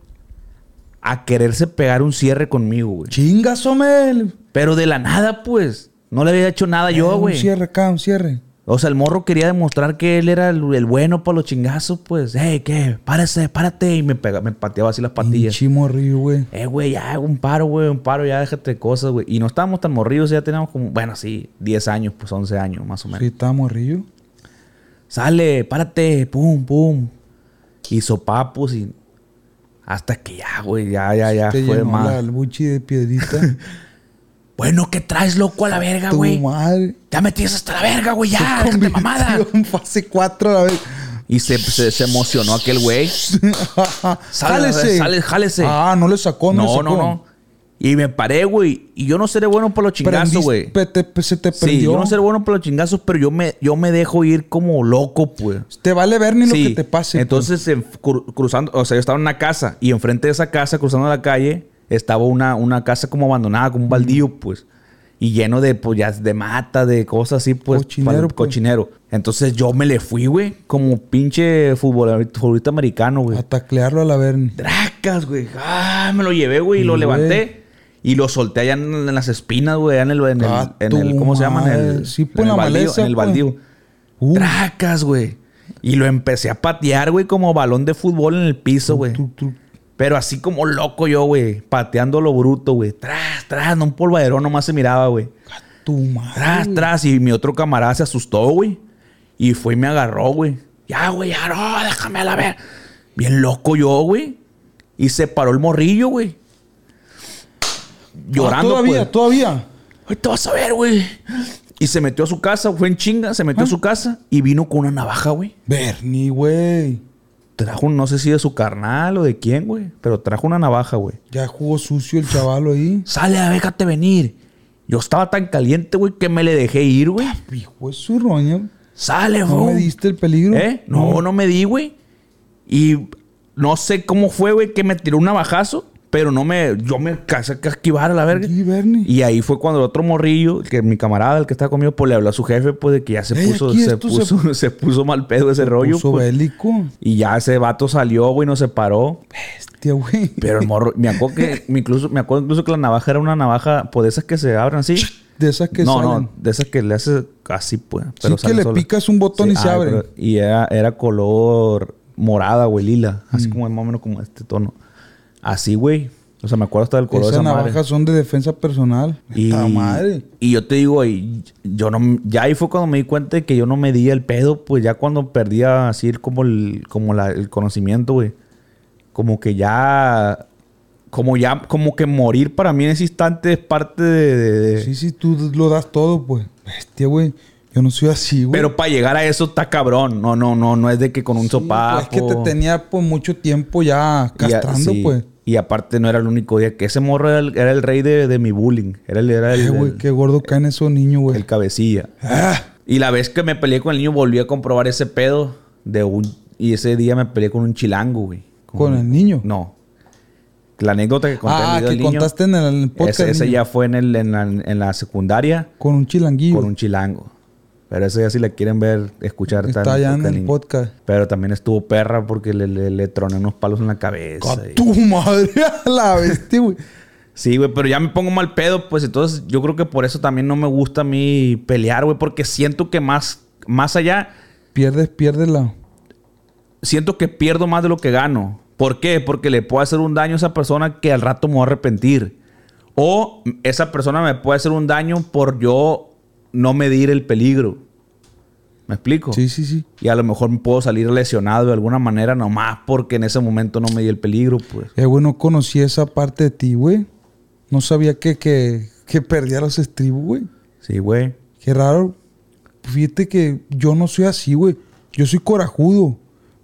a quererse pegar un cierre conmigo, güey. Chingas, Omel. Pero de la nada, pues, no le había hecho nada yo, Eh, güey. Un cierre acá, un cierre. O sea, el morro quería demostrar que él era el, el bueno para los chingazos, pues. Hey, ¿qué? Párese, párate. Y me, pega, me pateaba así las patillas. Pinche morrillo, güey. Eh, güey, ya, un paro, güey, un paro, ya déjate de cosas, güey. Y no estábamos tan morridos, ya teníamos como, bueno, sí, 10 años, pues 11 años, más o menos. Sí, está morrillo. Sale, párate, pum, pum. y sopapos y... Hasta que ya, güey, ya, ya, ya Te fue más. el buchi de piedrita. Bueno, ¿qué traes, loco, a la verga, tu güey? madre. Ya me tienes hasta la verga, güey, ya, Se déjate mamada. en fase 4 a la vez. Y se, se, se emocionó aquel güey. jálese. sale, jálese. Ah, no le sacó, no, le No, sacó. no, no. Y me paré, güey. Y yo no seré bueno por los chingazos, güey. te- se te Sí, perdió. yo no seré bueno por los chingazos, pero yo me, yo me dejo ir como loco, pues. Te vale ver ni Sí. lo que te pase. pues. Entonces, en- cru- cruzando, o sea, yo estaba en una casa y enfrente de esa casa, cruzando la calle, estaba una, una casa como abandonada, como un baldío, pues. Y lleno de, pues, ya de mata, de cosas así, pues. Cochinero, pues. Cochinero. Entonces yo me le fui, güey, como pinche futbolista, americano, güey. A taclearlo a la Bernie. Dracas, güey. Ah, me lo llevé, güey, y lo güey. levanté. Y lo solté allá en, en las espinas, güey, en el, en el, Ah, en el- tu ¿cómo se llama? En el. Sí, pues, en el la baldío, maleza, en el pues. baldío. Uh. Tracas, güey. Y lo empecé a patear, güey, como balón de fútbol en el piso, güey. Pero así como loco yo, güey. Pateando lo bruto, güey. Tras, tras, no un polvaderón nomás se miraba, güey. Tu madre. Tras, tras. Y mi otro camarada se asustó, güey. Y fue y me agarró, güey. Ya, güey, ya no, déjame a la ver. Bien loco yo, güey. Y se paró el morrillo, güey. Llorando, Ah, todavía, pues. todavía. Ahorita vas a ver, güey. Y se metió a su casa, fue en chinga, se metió a su casa y vino con una navaja, güey. Bernie, güey. Trajo, no sé si de su carnal o de quién, güey. Pero trajo una navaja, güey. Ya jugó sucio el chaval ahí. Sale, déjate venir. Yo estaba tan caliente, güey, que me le dejé ir, güey. Hijo de su roña. Sale, ¿No güey. me diste el peligro? ¿Eh? No, no me di, güey. Y no sé cómo fue, güey, que me tiró un navajazo. Pero no me... Yo me casé a esquivar a la verga. Sí, Bernie. Y ahí fue cuando el otro morrillo, que mi camarada, el que estaba conmigo, pues le habló a su jefe, pues de que ya se Ey, puso, se se- puso, se... puso mal pedo ese rollo. Puso pues. bélico. Y ya ese vato salió, güey, no se paró. Hostia, güey. Pero el morro, me acuerdo que, me incluso, me acuerdo incluso que la navaja era una navaja, pues de esas que se abren así. De esas que no, salen. no, de esas que le haces así, pues. Sí, que le picas un botón y se ah, abre. pero- y era, era color morada, güey, lila. Mm. Así como más o menos como este tono. Así, güey. O sea, me acuerdo hasta del color Esas de esa madre. navajas son de defensa personal. Y, madre. y yo te digo, y yo no, ya ahí fue cuando me di cuenta de que yo no me di el pedo, pues ya cuando perdía así como el, como la- el conocimiento, güey. Como que ya, como ya, como que morir para mí en ese instante es parte de... de- de- Sí, sí, tú lo das todo, pues. Bestia, güey. Yo no soy así, güey. Pero para llegar a eso está cabrón. No, no, no, no es de que con un Sí, sopapo. pues, es que te tenía por mucho tiempo ya castrando, sí. pues. Y aparte no era el único día que ese morro era el, era el rey de, de mi bullying. Era el, era el, Eh, güey, el- qué gordo caen esos niños, güey. el cabecilla. Ah, Y la vez que me peleé con el niño, volví a comprobar ese pedo de un... Y ese día me peleé con un chilango, güey. ¿Con el niño? No. La anécdota que conté el ah, video que del niño, contaste en el podcast. Ese, ya fue en, el, en, la, en la secundaria Con un chilanguillo. con un chilango. Pero ese ya si la quieren ver, escuchar... Está allá en el podcast. Pero también estuvo perra porque le, le, le troné unos palos en la cabeza. ¡A y- tu madre! A la bestia, güey. Sí, güey, pero ya me pongo mal pedo, pues entonces yo creo que por eso también no me gusta a mí pelear, güey, porque siento que más, más allá, Pierdes, pierdes la... siento que pierdo más de lo que gano. ¿Por qué? Porque le puedo hacer un daño a esa persona que al rato me voy a arrepentir. O esa persona me puede hacer un daño por yo no medir el peligro. ¿Me explico? Sí, sí, sí. Y a lo mejor me puedo salir lesionado de alguna manera nomás porque en ese momento no medí el peligro, pues. Eh, güey, no conocí esa parte de ti, güey. No sabía que, que, que perdía los estribos, güey. Sí, güey. Qué raro. Fíjate que yo no soy así, güey. Yo soy corajudo.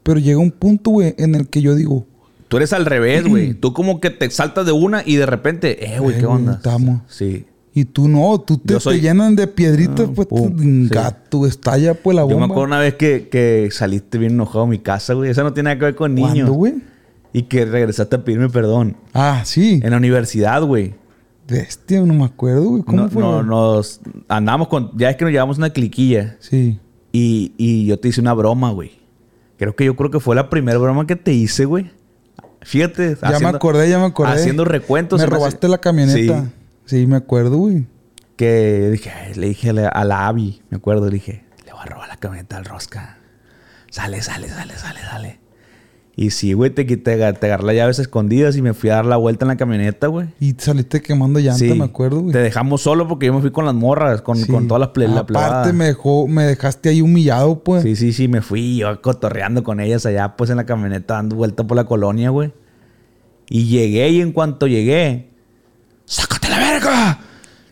Pero llega un punto, güey, en el que yo digo... Tú eres al revés, güey. Tú como que te saltas de una y de repente, eh, güey, Eh, ¿qué onda? estamos. Sí. Y tú no, tú te, Yo soy- te llenan de piedritas, Ah, pues pum, sí. gato, estalla pues la Yo bomba. me acuerdo una vez que, que saliste bien enojado a mi casa, güey. Eso no tiene nada que ver con niños. ¿Cuándo, güey? Y que regresaste a pedirme perdón. Ah, sí. En la universidad, güey. Bestia, no me acuerdo, güey. ¿Cómo No, fue? no, nos andamos con... Ya es que nos llevamos una cliquilla. Sí. Y, y yo te hice una broma, güey. Creo que yo creo que fue la primera broma que te hice, güey. Fíjate. Ya me acordé, ya me acordé. Haciendo recuentos. Me hace- robaste la camioneta. Sí. Sí, me acuerdo, güey. que dije, le dije a la, a la Abby, me acuerdo, le dije, le voy a robar la camioneta al Rosca. Sale, sale, sale, sale, sale. Y sí, güey, te, quité, te agarré las llaves escondidas y me fui a dar la vuelta en la camioneta, güey. Y saliste quemando llanta, Sí. me acuerdo, güey. Te dejamos solo porque yo me fui con las morras, con, Sí. con todas las ple la Aparte plebada. me dejó, me dejaste ahí humillado, pues. Sí, sí, sí, me fui yo cotorreando con ellas allá, pues en la camioneta, dando vuelta por la colonia, güey. Y llegué y en cuanto llegué, ¡sácate la verga!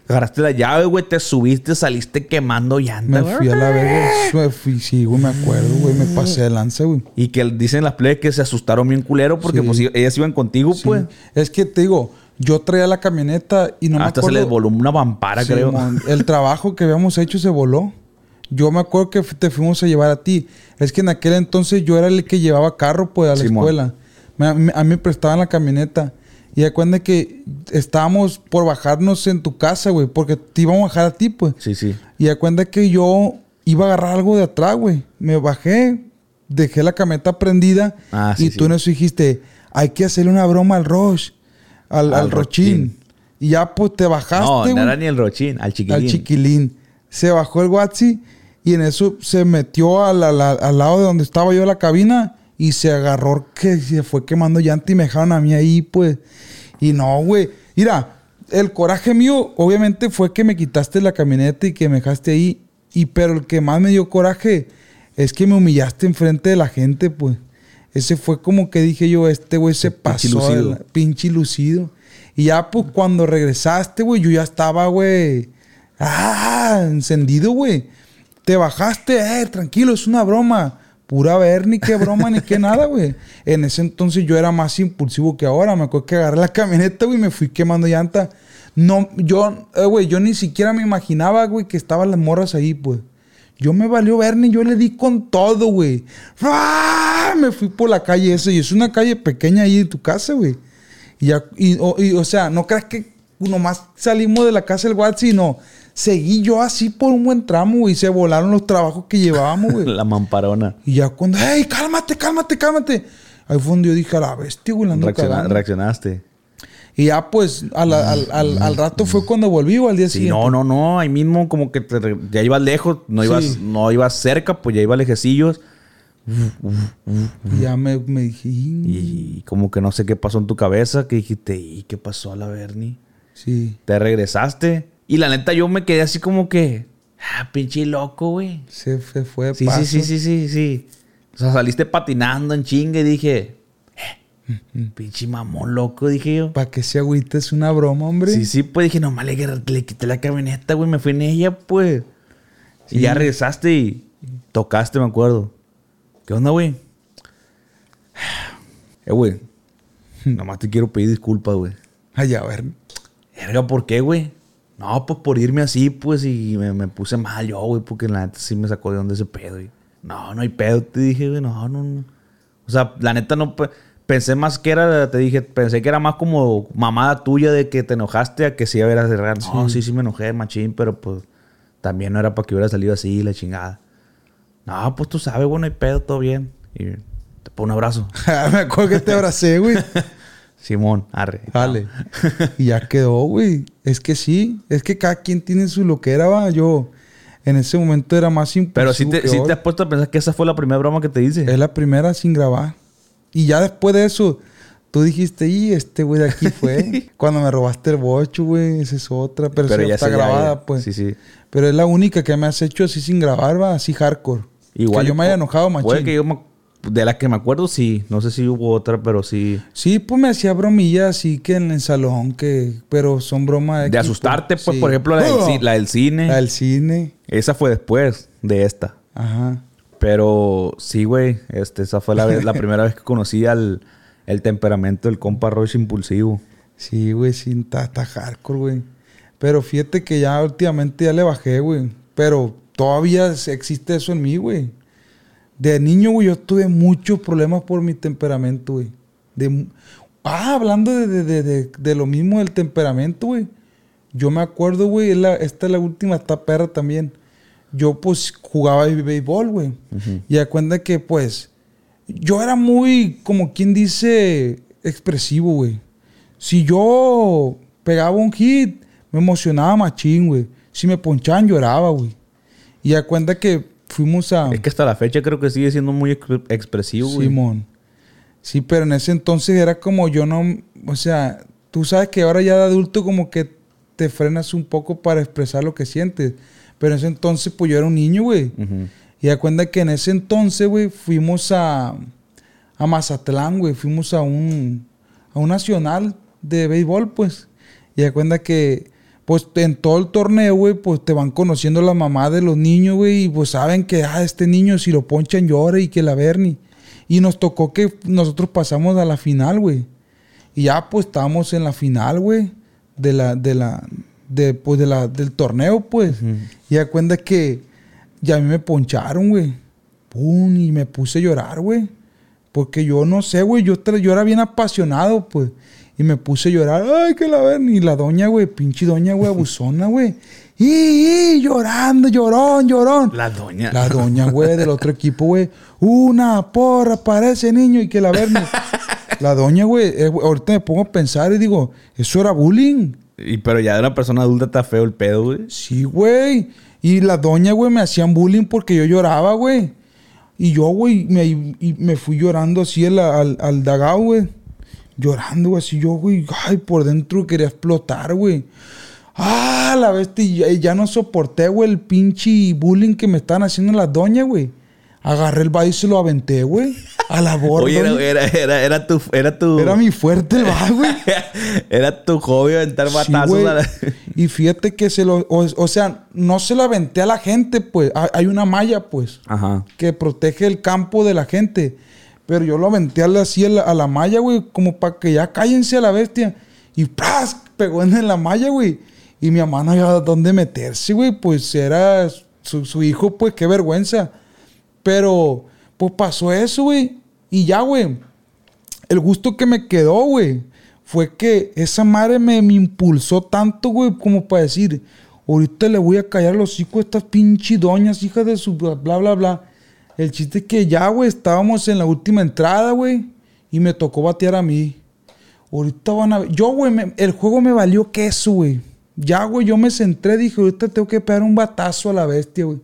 Agarraste la llave, güey, te subiste, saliste quemando llanta. Me fui a la verga. Me fui, sí, güey, me acuerdo, güey. Me pasé de lanza, güey. Y que dicen las plebes que se asustaron bien culero porque Sí. pues ellas iban contigo, Sí. pues. Es que te digo, yo traía la camioneta y no me Hasta acuerdo. se les voló una vampara, Sí, creo. el trabajo que habíamos hecho se voló. Yo me acuerdo que te fuimos a llevar a ti. Es que en aquel entonces yo era el que llevaba carro pues a la escuela. Me- a, mí, a mí me prestaban la camioneta. Y cuenta que estábamos por bajarnos en tu casa, güey. Porque te íbamos a bajar a ti, pues. Sí, sí. Y cuenta que yo iba a agarrar algo de atrás, güey. Me bajé, dejé la camioneta prendida. Ah, sí, y tú sí. en eso dijiste, hay que hacerle una broma al Roche, al, Al al Rochín. Rochín. Y ya pues te bajaste, no, no era ni el rochín, al chiquilín. al chiquilín. Se bajó el Watsi y en eso se metió al, al- al lado de donde estaba yo la cabina y se agarró que se fue quemando llanta y me dejaron a mí ahí, pues. Y no, güey. Mira, el coraje mío, obviamente, fue que me quitaste la camioneta y que me dejaste ahí. Y pero el que más me dio coraje es que me humillaste enfrente de la gente, pues. Ese fue como que dije yo, este güey se pasó. lucido. la- pinche lucido. Y ya, pues, cuando regresaste, güey, yo ya estaba, güey. Ah, encendido, güey. Te bajaste, eh, tranquilo, es una broma. Pura ver, ni qué broma, ni qué nada, güey. En ese entonces yo era más impulsivo que ahora. Me acuerdo que agarré la camioneta, güey, y me fui quemando llanta. No, yo, eh, güey, yo ni siquiera me imaginaba, güey, que estaban las morras ahí, pues. Yo me valió Bernie, yo le di con todo, güey. ¡Ah! Me fui por la calle esa, y es una calle pequeña ahí en tu casa, güey. Y, ya, y, o sea, no creas que nomás salimos de la casa del Watsi, no. Seguí yo así por un buen tramo, güey. y Se volaron los trabajos que llevábamos, güey. La mamparona. y ya cuando, ¡ey, cálmate, cálmate, cálmate! Ahí fue donde yo dije, a la bestia, güey, la Reacciona- cagando". reaccionaste. Y ya, pues, la- al, al- al rato fue cuando volví, o al día Sí, siguiente. no, no, no. Ahí mismo como que te ya ibas lejos, no ibas, Sí. no ibas cerca, pues ya ibas lejecillos. Y ya me, me dije, "Y-". Y como que no sé qué pasó en tu cabeza, que dijiste, ¿y qué pasó a la Bernie? sí. Te regresaste. Y la neta yo me quedé así como que, ah, pinche loco, güey. Se, fue de Sí, paso. sí, sí, sí, sí, sí. O sea, saliste patinando en chingue y dije, eh, pinche mamón loco, dije yo. Para que se agüite es una broma, hombre. Sí, sí, pues dije, nomás le, le quité la camioneta, güey, me fui en ella, pues. Sí. Y ya regresaste y tocaste, me acuerdo. ¿Qué onda, güey? Eh, güey. Nomás te quiero pedir disculpas, güey. Ay, a ver. Verga, ¿por qué, güey? No, pues por irme así, pues, y me, me puse mal yo, güey, porque la neta sí me sacó de donde ese pedo, güey. No, no hay pedo, te dije, güey, no, no, no. O sea, la neta no... pe- Pensé más que era, te dije, pensé que era más como mamada tuya de que te enojaste a que sí hubieras cerrar. No, sí, sí me enojé, machín, pero pues también no era para que hubiera salido así, la chingada. No, pues tú sabes, bueno, hay pedo, todo bien. Y te pongo un abrazo. me acuerdo que te abracé, güey. Simón, arre. Dale. y ya quedó, güey. Es que sí. Es que cada quien tiene su loquera, va. Yo en ese momento era más impulsivo Pero sí te, que sí hoy. te has puesto a pensar que esa fue la primera broma que te hice. Es la primera sin grabar. Y ya después de eso, tú dijiste, y este güey de aquí fue. Cuando me robaste el bocho, güey. Esa es otra. Pero, esa ya está grabada, ya. pues. Sí, sí. Pero es la única que me has hecho así sin grabar, va. Así hardcore. Igual. Que yo me haya enojado, machín. Puede que yo me- De la que me acuerdo, sí. No sé si hubo otra, pero sí. Sí, pues me hacía bromillas así que en el salón, que... Pero son bromas... De X, asustarte, pues, sí. por ejemplo, la del, la del cine. La del cine. Esa fue después de esta. Ajá. Pero sí, güey. Este, esa fue la, primera vez que conocí al el temperamento del compa Roche impulsivo. Sí, güey, está, está hardcore, güey. Pero fíjate que ya últimamente ya le bajé, güey. Pero todavía existe eso en mí, güey. De niño, güey, yo tuve muchos problemas por mi temperamento, güey. De, ah, hablando de, de, de, de- de lo mismo del temperamento, güey. Yo me acuerdo, güey, esta es la última, esta perra también. Yo, pues, jugaba béisbol, güey. Y a cuenta que, pues, yo era muy, como quien dice, expresivo, güey. Si yo pegaba un hit, me emocionaba machín, güey. Si me ponchaban, lloraba, güey. Y a cuenta que fuimos a... Es que hasta la fecha creo que sigue siendo muy expre- expresivo, güey. Simón. Sí, pero en ese entonces era como yo no, o sea, tú sabes que ahora ya de adulto como que te frenas un poco para expresar lo que sientes. Pero en ese entonces, pues yo era un niño, güey. Y da cuenta que en ese entonces, güey, fuimos a, a Mazatlán, güey. Fuimos a un, a un nacional de béisbol, pues. Y da cuenta que, pues en todo el torneo, güey, pues te van conociendo la mamá de los niños, güey. Y pues saben que, ah, este niño si lo ponchan llora y que la Bernie. Y nos tocó que nosotros pasamos a la final, güey. Y ya, pues estábamos en la final, güey. De la, de la, de, pues, de la, del torneo, pues. Y da cuenta que ya a mí me poncharon, güey. Pum, y me puse a llorar, güey. Porque yo no sé, güey, yo, yo era bien apasionado, pues. Y me puse a llorar, ay, que la ven. Y la doña, güey, pinche doña, güey, abusona, güey. Y, y, llorando, llorón, llorón. La doña. La doña, güey, del otro equipo, güey. Una porra para ese niño y que la ven. la doña, güey, eh, ahorita me pongo a pensar y digo, eso era bullying. Y pero ya de una persona adulta está feo el pedo, güey. Sí, güey. Y la doña, güey, me hacían bullying porque yo lloraba, güey. Y yo, güey, me, y me fui llorando así al, al, al dagao, güey. Llorando, güey, así yo, güey. Ay, por dentro quería explotar, güey. Ah, la bestia. Ya, ya no soporté, güey, el pinche bullying que me estaban haciendo las doñas, güey. Agarré el baile y se lo aventé, güey. A la borda. Oye, era, era, era, era tu, era tu. Era mi fuerte el baile, güey. era tu hobby aventar Sí, batazos güey. a la- Y fíjate que se lo... O, o sea, no se lo aventé a la gente, pues. Hay- Hay una malla, pues, Ajá. que protege el campo de la gente. Pero yo lo aventé así a la, a la malla, güey, como para que ya cállense a la bestia. Y ¡pras! Pegó en la malla, güey. Y mi mamá no había dónde meterse, güey. Pues era su, su hijo, pues qué vergüenza. Pero, pues pasó eso, güey. Y ya, güey. El gusto que me quedó, güey, fue que esa madre me, me impulsó tanto, güey, como para decir, ahorita le voy a callar los hocico a estas pinches doñas, hijas de su bla, bla, bla, bla. El chiste es que ya, güey, estábamos en la última entrada, güey, y me tocó batear a mí. Ahorita van a ver. Yo, güey, me- el juego me valió queso, güey. Ya, güey, yo me centré, dije, ahorita tengo que pegar un batazo a la bestia, güey.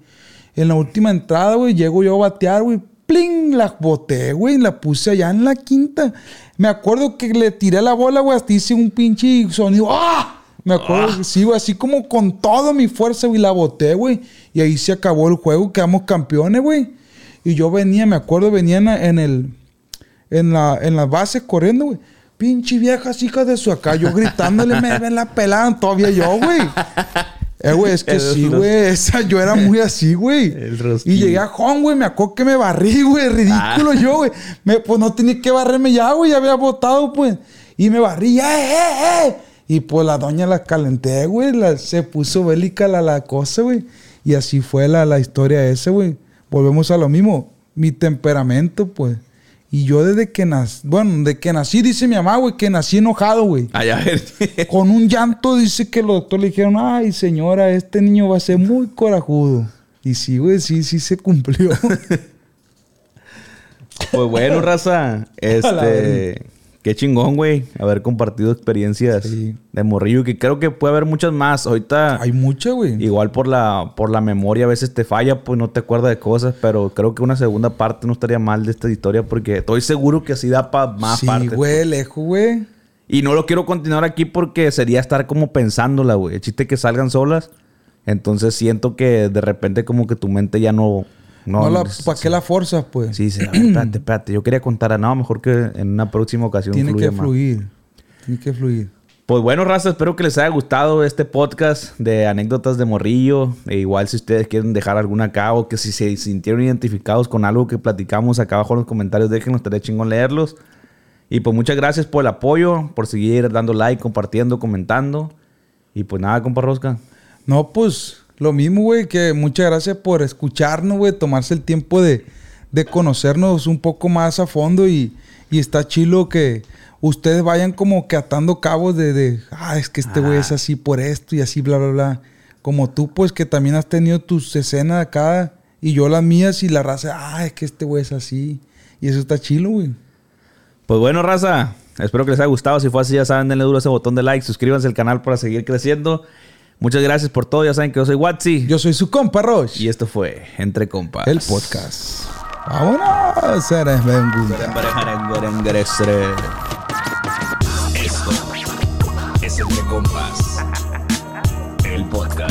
En la última entrada, güey, llego yo a batear, güey. ¡Pling! La boté, güey. La puse allá en la quinta. Me acuerdo que le tiré la bola, güey. Hasta hice un pinche sonido. ¡Ah! Me acuerdo que sí, güey. Así como con toda mi fuerza, güey. La boté, güey. Y ahí se acabó el juego. Quedamos campeones, güey. Y yo venía, me acuerdo, venía en, la- el... En la, en las bases corriendo, güey. Pinche viejas hijas de su acá. Yo gritándole, me ven la pelada todavía yo, güey. Eh, güey, es que El sí, güey. Esa, yo era muy así, güey. Y llegué a home, güey. Me acuerdo que me barrí, güey. Ridículo yo, güey. Me- Pues no tenía que barrerme ya, güey. Ya había votado, pues. Y me barrí, ¡eh, eh, eh! Y pues la doña la calenté, güey. La- se puso bélica la, la cosa, güey. Y así fue la, la historia esa, güey. Volvemos a lo mismo. Mi temperamento, pues. Y yo desde que nací, bueno, de que nací, dice mi mamá, güey, que nací enojado, güey. Ay, a ver. Con un llanto dice que los doctores le dijeron, ay señora, este niño va a ser muy corajudo. Y sí, güey, sí, sí se cumplió. Pues bueno, raza. Este. Qué chingón, güey. Haber compartido experiencias Sí. de morrillo. Que creo que puede haber muchas más. Ahorita. Hay mucha, güey. Igual por la, por la memoria a veces te falla, pues no te acuerdas de cosas, pero creo que una segunda parte no estaría mal de esta historia porque estoy seguro que así da para más Sí, partes. pues. güey, lejos, güey. Y no lo quiero continuar aquí porque sería estar como pensándola, güey. El chiste que salgan solas. Entonces siento que de repente como que tu mente ya no... No, la, ¿Para qué la forzas, pues? Sí, sí, ver, espérate, espérate. Yo quería contar a nada, mejor que en una próxima ocasión Tiene que más. fluir. Tiene que fluir. Pues bueno, raza, espero que les haya gustado este podcast de anécdotas de morrillo. E igual si ustedes quieren dejar alguna acá o que si se sintieron identificados con algo que platicamos acá abajo en los comentarios, déjenos, estaría chingón leerlos. Y pues muchas gracias por el apoyo, por seguir dando like, compartiendo, comentando. Y pues nada, compa Rosca. No, pues lo mismo, güey, que muchas gracias por escucharnos, güey, tomarse el tiempo de, de conocernos un poco más a fondo y, y está chilo que ustedes vayan como que atando cabos de, de ah, es que este güey es así por esto y así, bla, bla, bla. Como tú, pues, que también has tenido tus escenas acá y yo las mías y la raza, ah, es que este güey es así. Y eso está chilo, güey. Pues bueno, raza, espero que les haya gustado. Si fue así, ya saben, denle duro ese botón de like, suscríbanse al canal para seguir creciendo. Muchas gracias por todo. Ya saben que yo soy Watsi. Yo soy su compa, Roche. Y esto fue Entre Compas. El podcast. Vámonos, eres benguda. Esto es Entre Compas. El podcast.